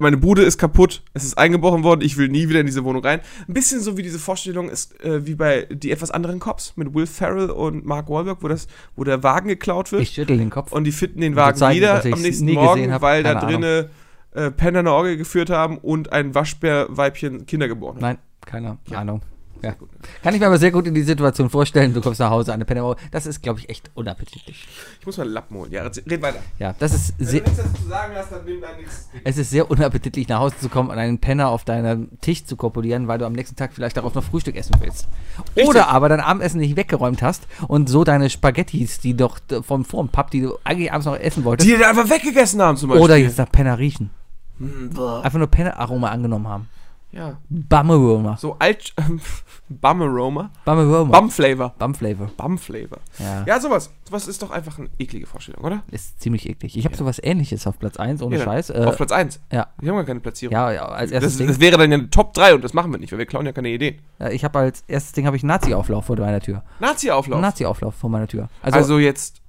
Meine Bude ist kaputt, es ist eingebrochen worden, ich will nie wieder in diese Wohnung rein. Ein bisschen so wie diese Vorstellung ist, äh, wie bei die etwas anderen Cops mit Will Ferrell und Mark Wahlberg, wo, das, wo der Wagen geklaut wird ich schüttel den Kopf. und die finden den Wagen zeigen, wieder am nächsten Morgen, hab, weil da keine drinne äh, Penner eine Orgel geführt haben und ein Waschbärweibchen Kinder geboren hat. Nein, keine Ahnung. Ja. Kann ich mir aber sehr gut in die Situation vorstellen, du kommst nach Hause an eine Penner. Das ist, glaube ich, echt unappetitlich. Ich muss mal einen Lappen holen. Ja, red weiter. Ja, das ist Wenn sehr, du nichts dazu zu sagen hast, dann nimm da nichts. es ist sehr unappetitlich, nach Hause zu kommen und einen Penner auf deinem Tisch zu kopulieren, weil du am nächsten Tag vielleicht darauf noch Frühstück essen willst. Oder aber dein Abendessen nicht weggeräumt hast und so deine Spaghettis, die doch vom vorm Pub, die du eigentlich abends noch essen wolltest, Die die einfach weggegessen haben zum Beispiel. oder jetzt nach Penner riechen. Hm, Einfach nur Penner-Aroma angenommen haben. Ja. Bummeroma. So alt. Bummeroma. Bummeroma. Bumflavor. Bumflavor. Bumflavor. Ja. Ja, sowas. Sowas ist doch einfach eine eklige Vorstellung, oder? Ist ziemlich eklig. Ich habe sowas ähnliches auf Platz 1, ohne Ja, Scheiß. Äh, Auf Platz 1. ja. Wir haben gar keine Platzierung. Ja, ja, als erstes Das, Ding. das wäre dann ja eine Top 3 und das machen wir nicht, weil wir klauen ja keine Ideen. äh, ich habe als erstes Ding habe ich Nazi-Auflauf vor meiner Tür. Nazi-Auflauf. Nazi-Auflauf vor meiner Tür. Also, also jetzt.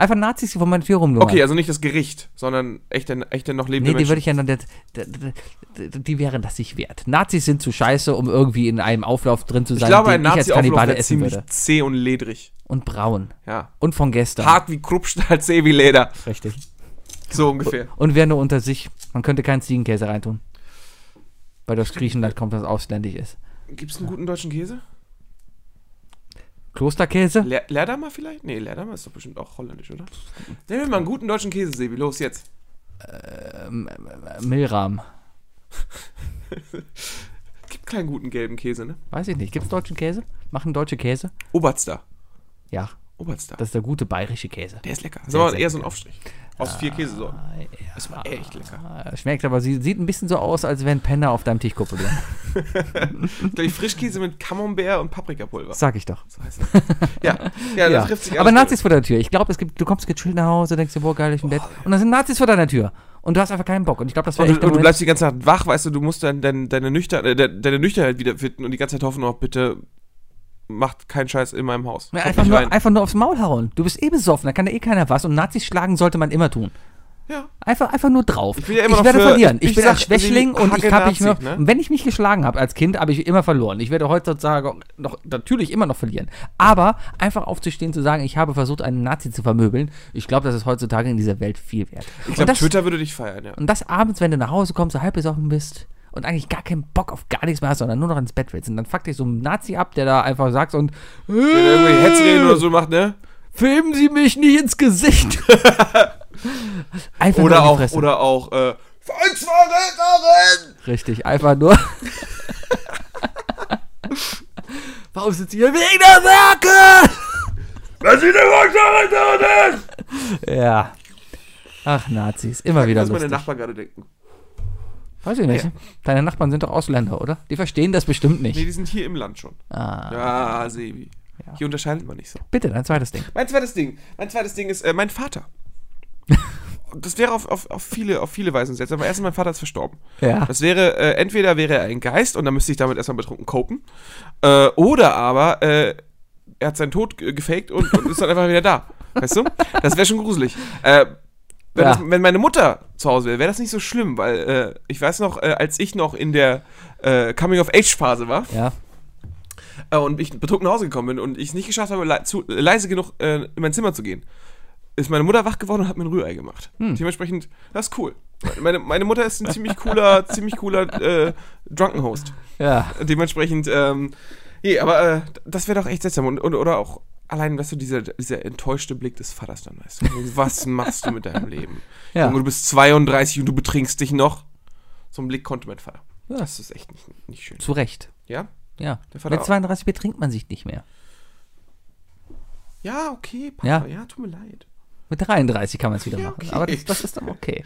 Einfach Nazis, die vor meiner Tür rumlungern. Okay, also nicht das Gericht, sondern echte, echte noch lebende Nee, die Menschen. würde ich ja noch, die, die, die wären das nicht wert. Nazis sind zu scheiße, um irgendwie in einem Auflauf drin zu ich sein, glaube, ein den ich als Kannibale essen ziemlich würde. zäh und ledrig. Und braun. Ja. Und von gestern. Hart wie Kruppstahl, zäh wie Leder. Richtig. So ungefähr. Und wäre nur unter sich. Man könnte keinen Ziegenkäse reintun. Weil das Griechenland kommt, das ausländisch ist. Gibt es einen guten deutschen Käse? Klosterkäse? Le Leerdammer vielleicht? Nee, Leerdammer ist doch bestimmt auch holländisch, oder? Nehmen wir mal einen guten deutschen Käse, Sebi. Los, jetzt. Milram. Gibt keinen guten gelben Käse, ne? Weiß ich nicht. Gibt es deutschen Käse? Machen deutsche Käse? Oberster. Ja, Oberster. das ist der gute bayerische Käse. der ist lecker. Das ist aber eher so ein Aufstrich. Aus vier Käsesorten. Ah, Das war echt lecker. ja. Schmeckt aber, sie sieht ein bisschen so aus, als wären Penner auf deinem Tisch kopulieren. Ich glaube, Frischkäse mit Camembert und Paprikapulver. Sag ich doch. So heißt das. Ja, ja, das Ja. trifft sich Aber Nazis vor der Tür. Ich glaube, es gibt, du kommst gechillt nach Hause, denkst dir, boah, geil, ich bin Bett. Und dann sind Nazis vor deiner Tür. Und du hast einfach keinen Bock. Und ich glaube, das wäre Und, echt du- der und du bleibst die ganze Nacht wach, weißt du, du musst dann dein, deine, Nüchtern, äh, de- deine Nüchternheit wiederfinden und die ganze Zeit hoffen, oh, bitte macht keinen Scheiß in meinem Haus. Ja, einfach, nur, rein. einfach nur aufs Maul hauen. Du bist eh besoffen, da kann ja eh keiner was. Und Nazis schlagen sollte man immer tun. Ja. Einfach, einfach nur drauf. Ich ja noch werde für- verlieren. Ich, ich bin sag, ein Schwächling und ich habe mich Nazi, ne? wenn ich mich geschlagen habe als Kind, habe ich immer verloren. Ich werde heutzutage noch natürlich immer noch verlieren. Aber einfach aufzustehen zu sagen, ich habe versucht, einen Nazi zu vermöbeln, ich glaube, das ist heutzutage in dieser Welt viel wert. Ich und, glaube, Twitter würde dich feiern, ja. und das abends, wenn du nach Hause kommst, so halb besoffen bist und eigentlich gar keinen Bock auf gar nichts mehr hast, sondern nur noch ins Bett willst. Und dann fuck dich so ein Nazi ab, der da einfach sagt und Wenn er irgendwie Hetzreden oder so macht, ne? filmen Sie mich nicht ins Gesicht. einfach nur Oder auch, oder auch, äh, Volksverräterin! Richtig, einfach nur. Warum Sie hier wegen der Werke? Wer sind denn Volksverräterin? Ja. Ach, Nazis, immer wieder Was meine lustig. Nachbarn gerade denken. Weiß ich nicht. Ja. Deine Nachbarn sind doch Ausländer, oder? Die verstehen das bestimmt Nee, nicht. die sind hier im Land schon. Ah, Ja, Sebi. Hier unterscheidet man nicht so. bitte, dein zweites Ding. Mein zweites Ding. Mein zweites Ding ist äh, mein Vater. Das wäre auf, auf, auf, viele, auf viele Weisen seltsam. Aber erstens, mein Vater ist verstorben. Ja. Das wäre, äh, entweder wäre er ein Geist und dann müsste ich damit erstmal betrunken kopen. Äh, oder aber äh, er hat seinen Tod ge- gefaked und, und ist dann einfach wieder da. Weißt du? Das wäre schon gruselig. Äh, wenn, Ja. das, wenn meine Mutter zu Hause wäre, wäre das nicht so schlimm, weil äh, ich weiß noch, äh, als ich noch in der äh, Coming-of-Age-Phase war, Ja. äh, und ich betrunken nach Hause gekommen bin und ich es nicht geschafft habe, le zu, leise genug äh, in mein Zimmer zu gehen, ist meine Mutter wach geworden und hat mir ein Rührei gemacht. Hm. Dementsprechend, das ist cool. Meine, meine Mutter ist ein ziemlich cooler, ziemlich cooler äh, Drunken Host. Ja. Dementsprechend, ähm, nee, aber äh, das wäre doch echt seltsam. Und, und, oder auch allein, weißt du, dieser, dieser enttäuschte Blick des Vaters dann, weißt du. Was machst du mit deinem Leben? Ja. Junge, du bist 32 und du betrinkst dich noch. So einen Blick konnte mein Vater. Ja. Das ist echt nicht, nicht schön. Zu Recht. Ja? Ja. Der Vater Mit 32 betrinkt man sich nicht mehr. Ja, okay, Papa. Ja. Ja, tut mir leid. Mit 33 kann man es wieder Ja, machen. okay. Aber das, das ist dann okay.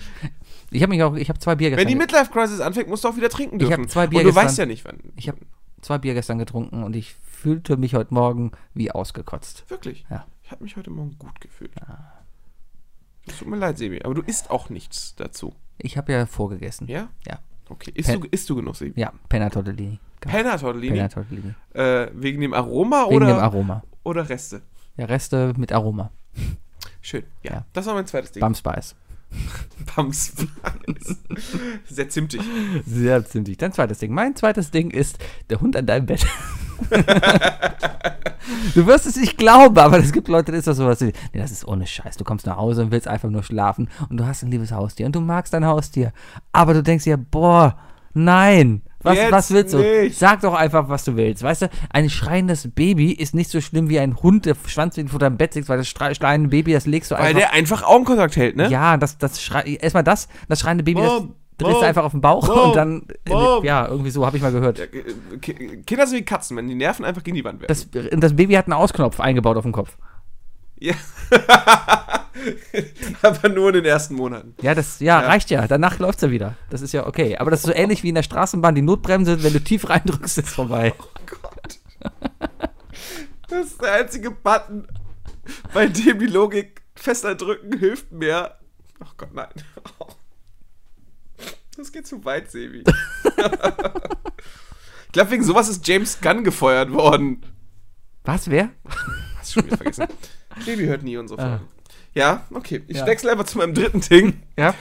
Ich habe mich auch, ich habe zwei Bier Wenn gestern. die Midlife Crisis anfängt, musst du auch wieder trinken Ich dürfen. hab zwei Bier Und du gestern- weißt ja nicht, wann. Ich habe zwei Bier gestern getrunken und ich fühlte mich heute Morgen wie ausgekotzt. Wirklich? Ja. Ich habe mich heute Morgen gut gefühlt. Es tut mir leid, Sebi, aber du isst auch nichts dazu. Ich habe ja vorgegessen. Ja? Ja. Okay. Isst, Pen- du, isst du genug, Sebi? Ja, Penna Tortellini. Penner Tortellini? Penna Tortellini. Äh, wegen dem Aroma Wegen oder, dem Aroma. oder Reste? Ja, Reste mit Aroma. Schön. Ja. Ja. Das war mein zweites Ding. Bum Spice. Bums. Sehr zimtig. Sehr zündig. Dein zweites Ding. Mein zweites Ding ist der Hund an deinem Bett. du wirst es nicht glauben, aber es gibt Leute, da ist das sowas. Nee, das ist ohne Scheiß. Du kommst nach Hause und willst einfach nur schlafen und du hast ein liebes Haustier und du magst dein Haustier. Aber du denkst dir, boah, nein. Was, Jetzt was willst du? nicht. Sag doch einfach, was du willst. Weißt du, ein schreiendes Baby ist nicht so schlimm wie ein Hund, der Schwanz vor deinem Bett sitzt, weil das schrei- schreiende Baby, das legst du Weil einfach. der einfach Augenkontakt hält, ne? Ja, das, das schrei erstmal das, das schreiende Baby, das drehst du einfach auf den Bauch Mom, und dann, Mom. ja, irgendwie so habe ich mal gehört. Ja, Ki- Kinder sind wie Katzen, wenn die Nerven einfach gegen die Wand werfen. Das, das Baby hat einen Ausknopf eingebaut auf dem Kopf. ja. Aber nur in den ersten Monaten. Ja, das ja, Ja. reicht ja. Danach läuft's ja wieder. Das ist ja okay. Aber das ist so ähnlich wie in der Straßenbahn die Notbremse. Wenn du tief reindrückst, ist vorbei. Oh Gott. Das ist der einzige Button, bei dem die Logik fester drücken hilft mehr. Ach Gott, nein. Das geht zu weit, Sebi. Ich glaube, wegen sowas ist James Gunn gefeuert worden. Was, wer? Hast du schon wieder vergessen. Sebi hört nie unsere Ah. Ja, okay. Ich Ja. wechsle einfach zu meinem dritten Ding. Ja.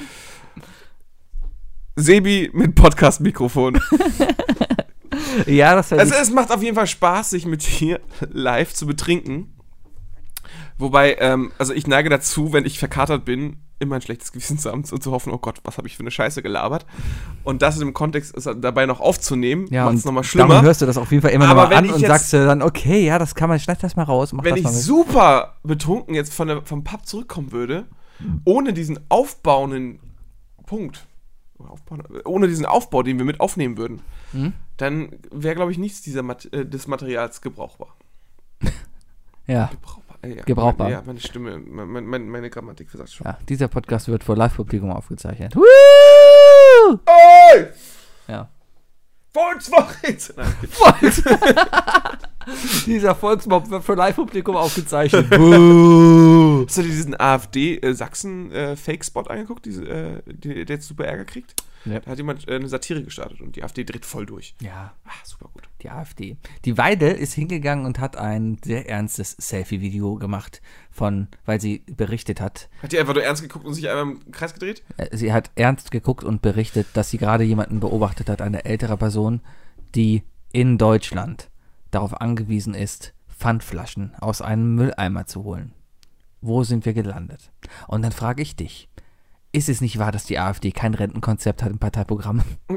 Sebi mit Podcast-Mikrofon. Ja, das Also es macht auf jeden Fall Spaß, sich mit dir live zu betrinken. Wobei, ähm, also ich neige dazu, wenn ich verkatert bin, immer ein schlechtes Gewissen zu haben und zu hoffen, oh Gott, was habe ich für eine Scheiße gelabert. Und das im Kontext ist dabei noch aufzunehmen, ja, macht es nochmal schlimmer. hörst du das auf jeden Fall immer Aber noch mal wenn an und jetzt- sagst dir dann, okay, ja, das kann man, schneid das mal raus, Wenn ich super betrunken jetzt von der, vom Pub zurückkommen würde, ohne diesen aufbauenden Punkt, ohne diesen Aufbau, den wir mit aufnehmen würden, Hm? dann wäre, glaube ich, nichts dieser äh, des Materials gebrauchbar. Ja. Gebrauchbar. Ja, Gebrauchbar. Ja, meine Stimme, meine, meine, meine Grammatik versagt schon. ja, dieser Podcast wird vor Live-Publikum aufgezeichnet. Woo! Oi! Ja. Volkswoche! Nein, Dieser Volksmob wird vor Live-Publikum aufgezeichnet. Hast du dir diesen AfD-Sachsen-Fake-Spot angeguckt, diese, äh, der jetzt super Ärger kriegt? Ja. Da hat jemand äh, eine Satire gestartet und die AfD dreht voll durch. Ja, Ah, super gut. die AfD. Die Weidel ist hingegangen und hat ein sehr ernstes Selfie-Video gemacht von, weil sie berichtet hat. Hat die einfach nur ernst geguckt und sich einmal im Kreis gedreht? Äh, Sie hat ernst geguckt und berichtet, dass sie gerade jemanden beobachtet hat, eine ältere Person, die in Deutschland darauf angewiesen ist, Pfandflaschen aus einem Mülleimer zu holen. Wo sind wir gelandet? Und dann frage ich dich, ist es nicht wahr, dass die AfD kein Rentenkonzept hat im Parteiprogramm?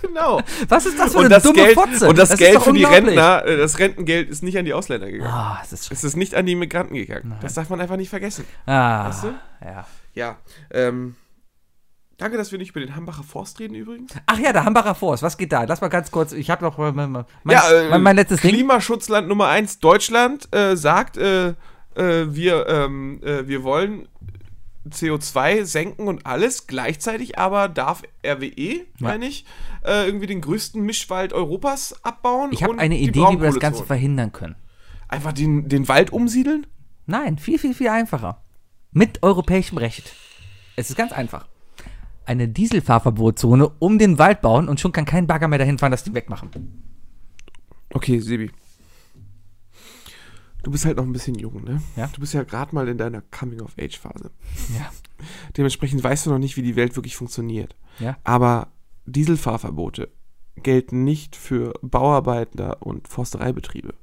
Genau. Was ist das für Und eine das dumme Geld, Fotze? und das ist Geld doch für die. Rentner, äh, das Rentengeld ist nicht an die Ausländer gegangen. Ah, es ist Es ist nicht an die Migranten gegangen. Das darf man einfach nicht vergessen. Ah, Weißt du? ja. Ja. Ähm, danke, dass wir nicht über den Hambacher Forst reden übrigens. Ach ja, der Hambacher Forst, was geht da? Lass mal ganz kurz, ich habe noch mein, mein, ja, äh, mein, mein letztes Ding. Klimaschutzland Nummer 1 Deutschland äh, sagt, äh, äh, wir, ähm, äh, wir wollen CO2 senken und alles. Gleichzeitig aber darf RWE, meine ich, äh, irgendwie den größten Mischwald Europas abbauen. Ich habe eine Idee, wie wir das Ganze verhindern können. Einfach den, den Wald umsiedeln? Nein, viel, viel, viel einfacher. Mit europäischem Recht. Es ist ganz einfach. Eine Dieselfahrverbotszone um den Wald bauen und schon kann kein Bagger mehr dahin fahren, das die wegmachen. Okay, Sebi. Du bist halt noch ein bisschen jung, ne? Ja. Du bist ja gerade mal in deiner Coming-of-Age-Phase. Ja. Dementsprechend weißt du noch nicht, wie die Welt wirklich funktioniert. Ja. Aber Dieselfahrverbote gelten nicht für Bauarbeiter und Forstereibetriebe.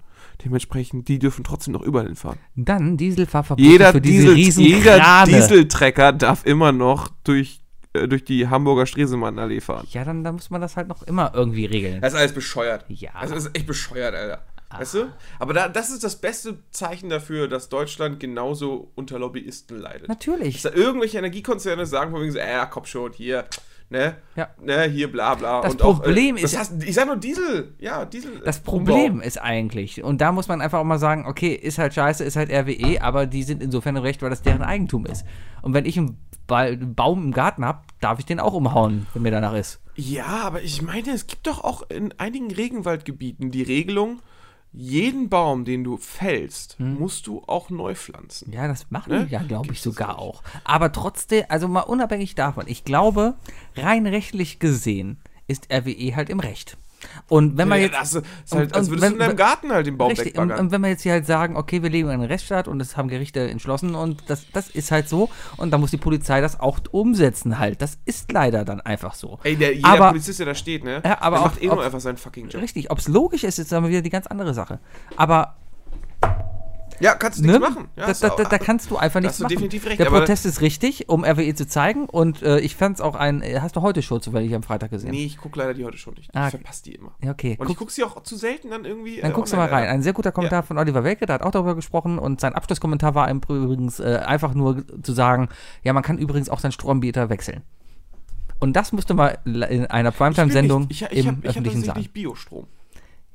Dementsprechend, die dürfen trotzdem noch überall hinfahren. Dann Dieselfahrverbote Jeder, für diese Diesel, jeder. Dieseltrecker darf immer noch durch, äh, durch die Hamburger Stresemannallee fahren. Ja, dann, dann muss man das halt noch immer irgendwie regeln. Das ist alles bescheuert. Ja. Das ist echt bescheuert, Alter. Weißt du? Aber da, das ist das beste Zeichen dafür, dass Deutschland genauso unter Lobbyisten leidet. Natürlich. Dass da irgendwelche Energiekonzerne sagen von wegen so, äh, komm schon, hier, ne? Ja. Ne, hier, bla bla. Das und auch, Problem äh, ist- Das heißt, ich sag nur Diesel. Ja, Diesel. Das Problem ist eigentlich, und da muss man einfach auch mal sagen, okay, ist halt scheiße, ist halt RWE, aber die sind insofern im Recht, weil das deren Eigentum ist. Und wenn ich einen, Ba- einen Baum im Garten habe, darf ich den auch umhauen, wenn mir danach ist. Ja, aber ich meine, es gibt doch auch in einigen Regenwaldgebieten die Regelung, jeden Baum, den du fällst, musst du auch neu pflanzen. Ja, das machen Ne? die ja, glaube ich, sogar auch. Aber trotzdem, also mal unabhängig davon, ich glaube, rein rechtlich gesehen ist RWE halt im Recht. Und wenn man Ja, jetzt. das ist halt, und- als würdest wenn- du in deinem Garten halt den Baum Richtig, und, und wenn wir jetzt hier halt sagen, okay, wir leben in einem Rechtsstaat und das haben Gerichte entschlossen und das, das ist halt so und da muss die Polizei das auch umsetzen halt. Das ist leider dann einfach so. Ey, der, jeder aber, Polizist, der da steht, ne? Ja, aber der macht eh auch- nur einfach seinen fucking Job. Richtig, ob es logisch ist, ist dann wieder die ganz andere Sache. Aber Ja, kannst du ne, nichts machen. Ja, da, da, da, da kannst du einfach nichts machen. definitiv recht, Der Protest ist richtig, um RWE zu zeigen und äh, ich fand es auch ein, äh, hast du heute Show zufällig am Freitag gesehen? Nee, ich gucke leider die heute schon nicht. Ah, ich verpasse die immer. Okay. Und Guck, ich gucke sie auch zu selten dann irgendwie. dann äh, guckst du mal rein. Ein sehr guter Kommentar Ja. von Oliver Welke, der hat auch darüber gesprochen und sein Abschlusskommentar war im übrigens äh, einfach nur zu sagen, ja, man kann übrigens auch seinen Stromanbieter wechseln. Und das müsste mal in einer Ich Primetime-Sendung nicht. Ich, ich im hab, ich hab öffentlichen sagen. tatsächlich Biostrom.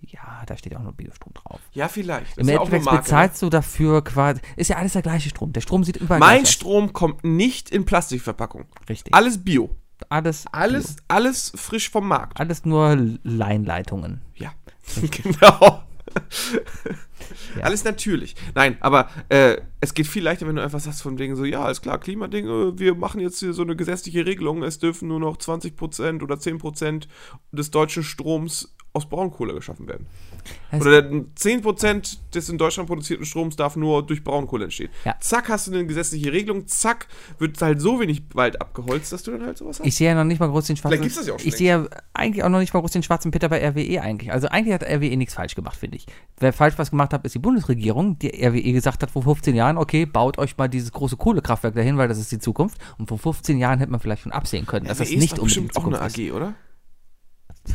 Ja, da steht auch nur Biostrom drauf. Ja, vielleicht. Im ist ja Endeffekt Marke, ne? bezahlst du dafür quasi. Ist ja alles der gleiche Strom. Der Strom sieht überall Mein gleich aus. Strom kommt nicht in Plastikverpackung. Richtig. Alles Bio. alles, Alles, alles frisch vom Markt. alles nur Leinleitungen. Ja, genau. Ja. Alles natürlich. Nein, aber äh, es geht viel leichter, wenn du einfach sagst von wegen so, ja, alles klar, Klimading, äh, wir machen jetzt hier so eine gesetzliche Regelung, es dürfen nur noch 20% oder 10% des deutschen Stroms aus Braunkohle geschaffen werden. Es- Oder 10% des in Deutschland produzierten Stroms darf nur durch Braunkohle entstehen. Ja. Zack, hast du eine gesetzliche Regelung, zack, wird halt so wenig Wald abgeholzt, dass du dann halt sowas hast. Ich sehe ja noch nicht mal groß den schwarzen. Vielleicht gibt's das ja auch schon Ich sehe ja eigentlich auch noch nicht mal groß den schwarzen Peter bei RWE eigentlich. Also eigentlich hat RWE nichts falsch gemacht, finde ich. Wer falsch was gemacht hat, ist die Bundesregierung, die RWE gesagt hat vor 15 Jahren, okay, baut euch mal dieses große Kohlekraftwerk dahin, weil das ist die Zukunft. Und vor 15 Jahren hätte man vielleicht schon absehen können, dass das RWE ist nicht doch unbedingt bestimmt auch eine Zukunft ist. AG, oder?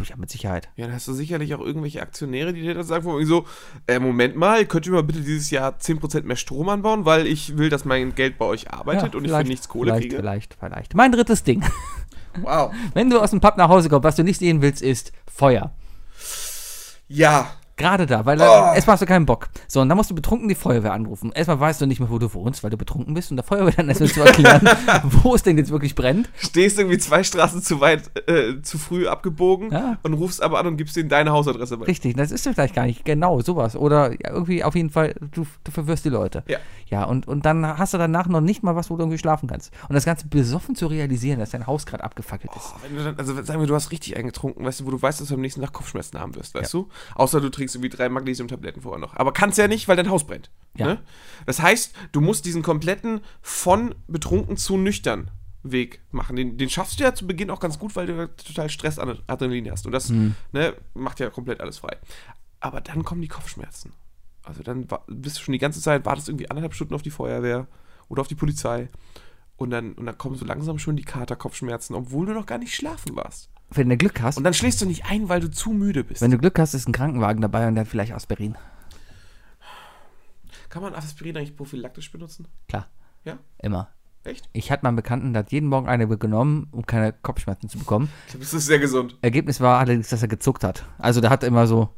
Ja, mit Sicherheit. Ja, dann hast du sicherlich auch irgendwelche Aktionäre, die dir dann sagen, wegen so, äh, Moment mal, könnt ihr mal bitte dieses Jahr 10% mehr Strom anbauen, weil ich will, dass mein Geld bei euch arbeitet Ja, und ich für nichts Kohle vielleicht, kriege. Vielleicht, vielleicht. Mein drittes Ding. Wow. Wenn du aus dem Pub nach Hause kommst, was du nicht sehen willst, ist Feuer. Ja. Gerade da, weil Oh. erstmal hast du keinen Bock. So, und dann musst du betrunken die Feuerwehr anrufen. Erstmal weißt du nicht mehr, wo du wohnst, weil du betrunken bist und der Feuerwehr dann erstmal zu erklären, wo es denn jetzt wirklich brennt. Stehst irgendwie zwei Straßen zu weit, äh, zu früh abgebogen Ja. und rufst aber an und gibst denen deine Hausadresse bei. Richtig, das ist vielleicht gar nicht genau sowas. Oder irgendwie auf jeden Fall, du, du verwirrst die Leute. Ja. Ja, und, und dann hast du danach noch nicht mal was, wo du irgendwie schlafen kannst. Und das Ganze besoffen zu realisieren, dass dein Haus gerade abgefackelt ist. Oh, dann, also sagen wir, du hast richtig eingetrunken, weißt du, wo du weißt, dass du am nächsten Tag Kopfschmerzen haben wirst, weißt du? Außer du trinkst irgendwie drei Magnesiumtabletten vorher noch. Aber kannst ja nicht, weil dein Haus brennt. Ja. Ne? Das heißt, du musst diesen kompletten von betrunken zu nüchtern Weg machen. Den, den schaffst du ja zu Beginn auch ganz gut, weil du total Stress an Adrenalin hast. Und das Mhm. ne, macht ja komplett alles frei. Aber dann kommen die Kopfschmerzen. Also dann bist du schon die ganze Zeit, wartest irgendwie anderthalb Stunden auf die Feuerwehr oder auf die Polizei. Und dann, und dann kommen so langsam schon die Katerkopfschmerzen, obwohl du noch gar nicht schlafen warst. Wenn du Glück hast, Und dann schläfst du nicht ein, weil du zu müde bist. wenn du Glück hast, ist ein Krankenwagen dabei und hat vielleicht Aspirin. Kann man Aspirin eigentlich prophylaktisch benutzen? Klar. Ja? Immer. Echt? Ich hatte mal einen Bekannten, der hat jeden Morgen eine genommen, um keine Kopfschmerzen zu bekommen. Ich glaube, das ist sehr gesund. Ergebnis war allerdings, dass er gezuckt hat. Also der hat immer so,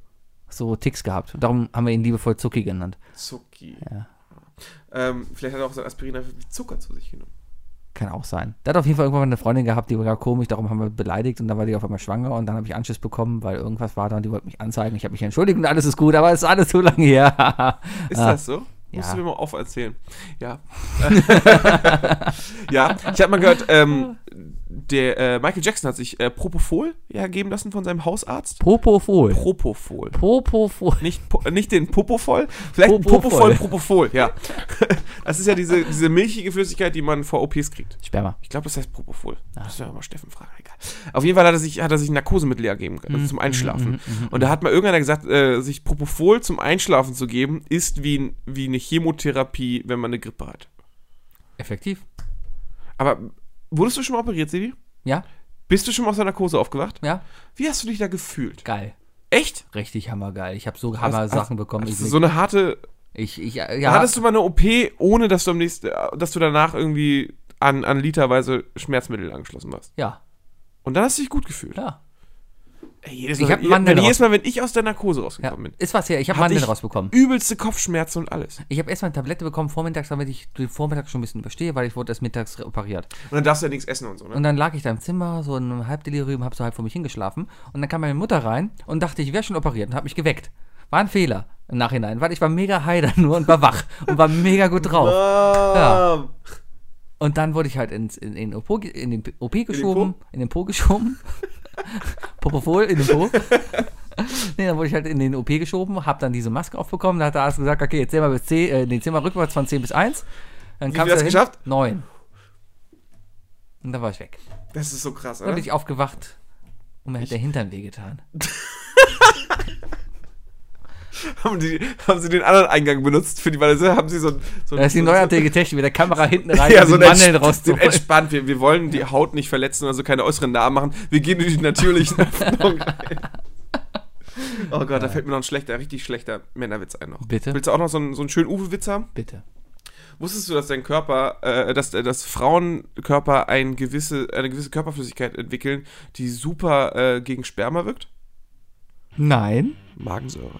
so Ticks gehabt. Darum haben wir ihn liebevoll Zucki genannt. Zucki. Ja. Ähm, vielleicht hat er auch sein Aspirin einfach wie Zucker zu sich genommen. Kann auch sein. Der hat auf jeden Fall irgendwann eine Freundin gehabt, die war komisch, darum haben wir beleidigt und dann war die auf einmal schwanger und dann habe ich Anschiss bekommen, weil irgendwas war da und die wollte mich anzeigen. Ich habe mich entschuldigt und alles ist gut, aber es ist alles so lange her. Ist das so? Musst Ja. du mir mal auferzählen. Ja. ja, ich habe mal gehört, ähm, der äh, Michael Jackson hat sich äh, Propofol ja, geben lassen von seinem Hausarzt. Propofol. Propofol. Propofol. Nicht, po, nicht den Popofol, vielleicht ein Propofol. Propofol, ja. Das ist ja diese, diese milchige Flüssigkeit, die man vor OPs kriegt. Sperma. Ich glaube, das heißt Propofol. Das müssen wir mal Steffen fragen, egal. Auf jeden Fall hat er sich, hat er sich Narkosemittel ergeben, also Mhm, zum Einschlafen. Und da hat mal irgendeiner gesagt, äh, sich Propofol zum Einschlafen zu geben, ist wie, wie eine Chemotherapie, wenn man eine Grippe hat. Effektiv. Aber wurdest du schon mal operiert, Sebi? Ja? Bist du schon mal aus der Narkose aufgewacht? Ja? Wie hast du dich da gefühlt? Geil. Echt? Richtig hammergeil. Ich habe so Hammer-Sachen bekommen. hast so eine harte. ich, ich, ja, hattest du mal eine OP, ohne dass du am nächsten, dass du danach irgendwie an, an literweise Schmerzmittel angeschlossen warst. ja, Und dann hast du dich gut gefühlt. ja. Ey, jedes, Ich Mal, hab wenn, Mandeln jedes Mal, wenn ich aus der Narkose rausgekommen bin, Ist was her. Ich habe Mandeln ich rausbekommen. übelste Kopfschmerzen und alles. Ich habe erstmal eine Tablette bekommen vormittags, damit ich den Vormittag schon ein bisschen überstehe, weil ich wurde erst mittags operiert. Und dann darfst du ja nichts essen und so, ne? Und dann lag ich da im Zimmer, so in einem Halbdelirium, hab so halb vor mich hingeschlafen. Und dann kam meine Mutter rein und dachte, ich wäre schon operiert und hat mich geweckt. War ein Fehler im Nachhinein, weil ich war mega heider nur und war wach und war mega gut drauf. Ja. Und dann wurde ich halt ins, in, in, OP, in den OP geschoben, in den Po geschoben. Propofol in den Po. nee, dann wurde ich halt in den OP geschoben, hab dann diese Maske aufbekommen. Da hat der Arzt gesagt, okay, jetzt zähl mal bis 10, äh, nee, zähl mal rückwärts von 10 bis 1. Dann du dahin, geschafft? 9. Und dann war ich weg. Das ist so krass, Dann oder? bin ich aufgewacht und mir hat der Hintern wehgetan. Haben, die, haben sie den anderen Eingang benutzt für die Weise? Haben sie so ein. So Das ist die neuartige Technik mit der Kamera hinten rein Ja, und so die ein Mandeln rauszuholen. entspannt. Wir, wir wollen die Haut nicht verletzen, also keine äußeren Narben machen. Wir gehen in die natürlichen Öffnungen rein. Oh Gott, da fällt mir noch ein schlechter, richtig schlechter Männerwitz ein noch. Bitte? Willst du auch noch so einen, so einen schönen Uwe-Witz haben? Bitte. Wusstest du, dass dein Körper, äh, dass, äh, dass Frauenkörper ein gewisse, eine gewisse Körperflüssigkeit entwickeln, die super äh, gegen Sperma wirkt? Nein. Magensäure.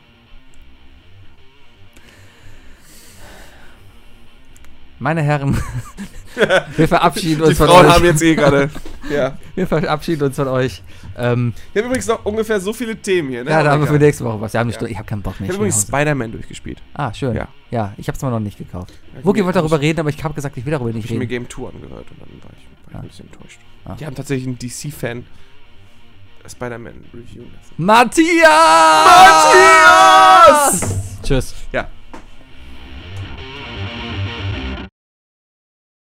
Meine Herren, wir verabschieden Die uns von Frauen euch. haben jetzt eh gerade. Ja. Wir verabschieden uns von euch. Ähm, Wir haben übrigens noch ungefähr so viele Themen hier, ne? ja, da haben wir für nächste Woche was. Wir haben eine Ja. Ich habe keinen Bock mehr. Ich habe übrigens. Spider-Man durchgespielt. Ah, schön. Ja, Ja. ich habe es mir noch nicht gekauft. Ja, Wookie wollte darüber reden, aber ich habe gesagt, ich will darüber nicht Ich habe mir reden. Game 2 angehört und dann war ich, war ich ein bisschen enttäuscht. Ah. Die haben tatsächlich einen DC-Fan Spider-Man reviewen lassen. Matthias! Matthias! Tschüss. Ja,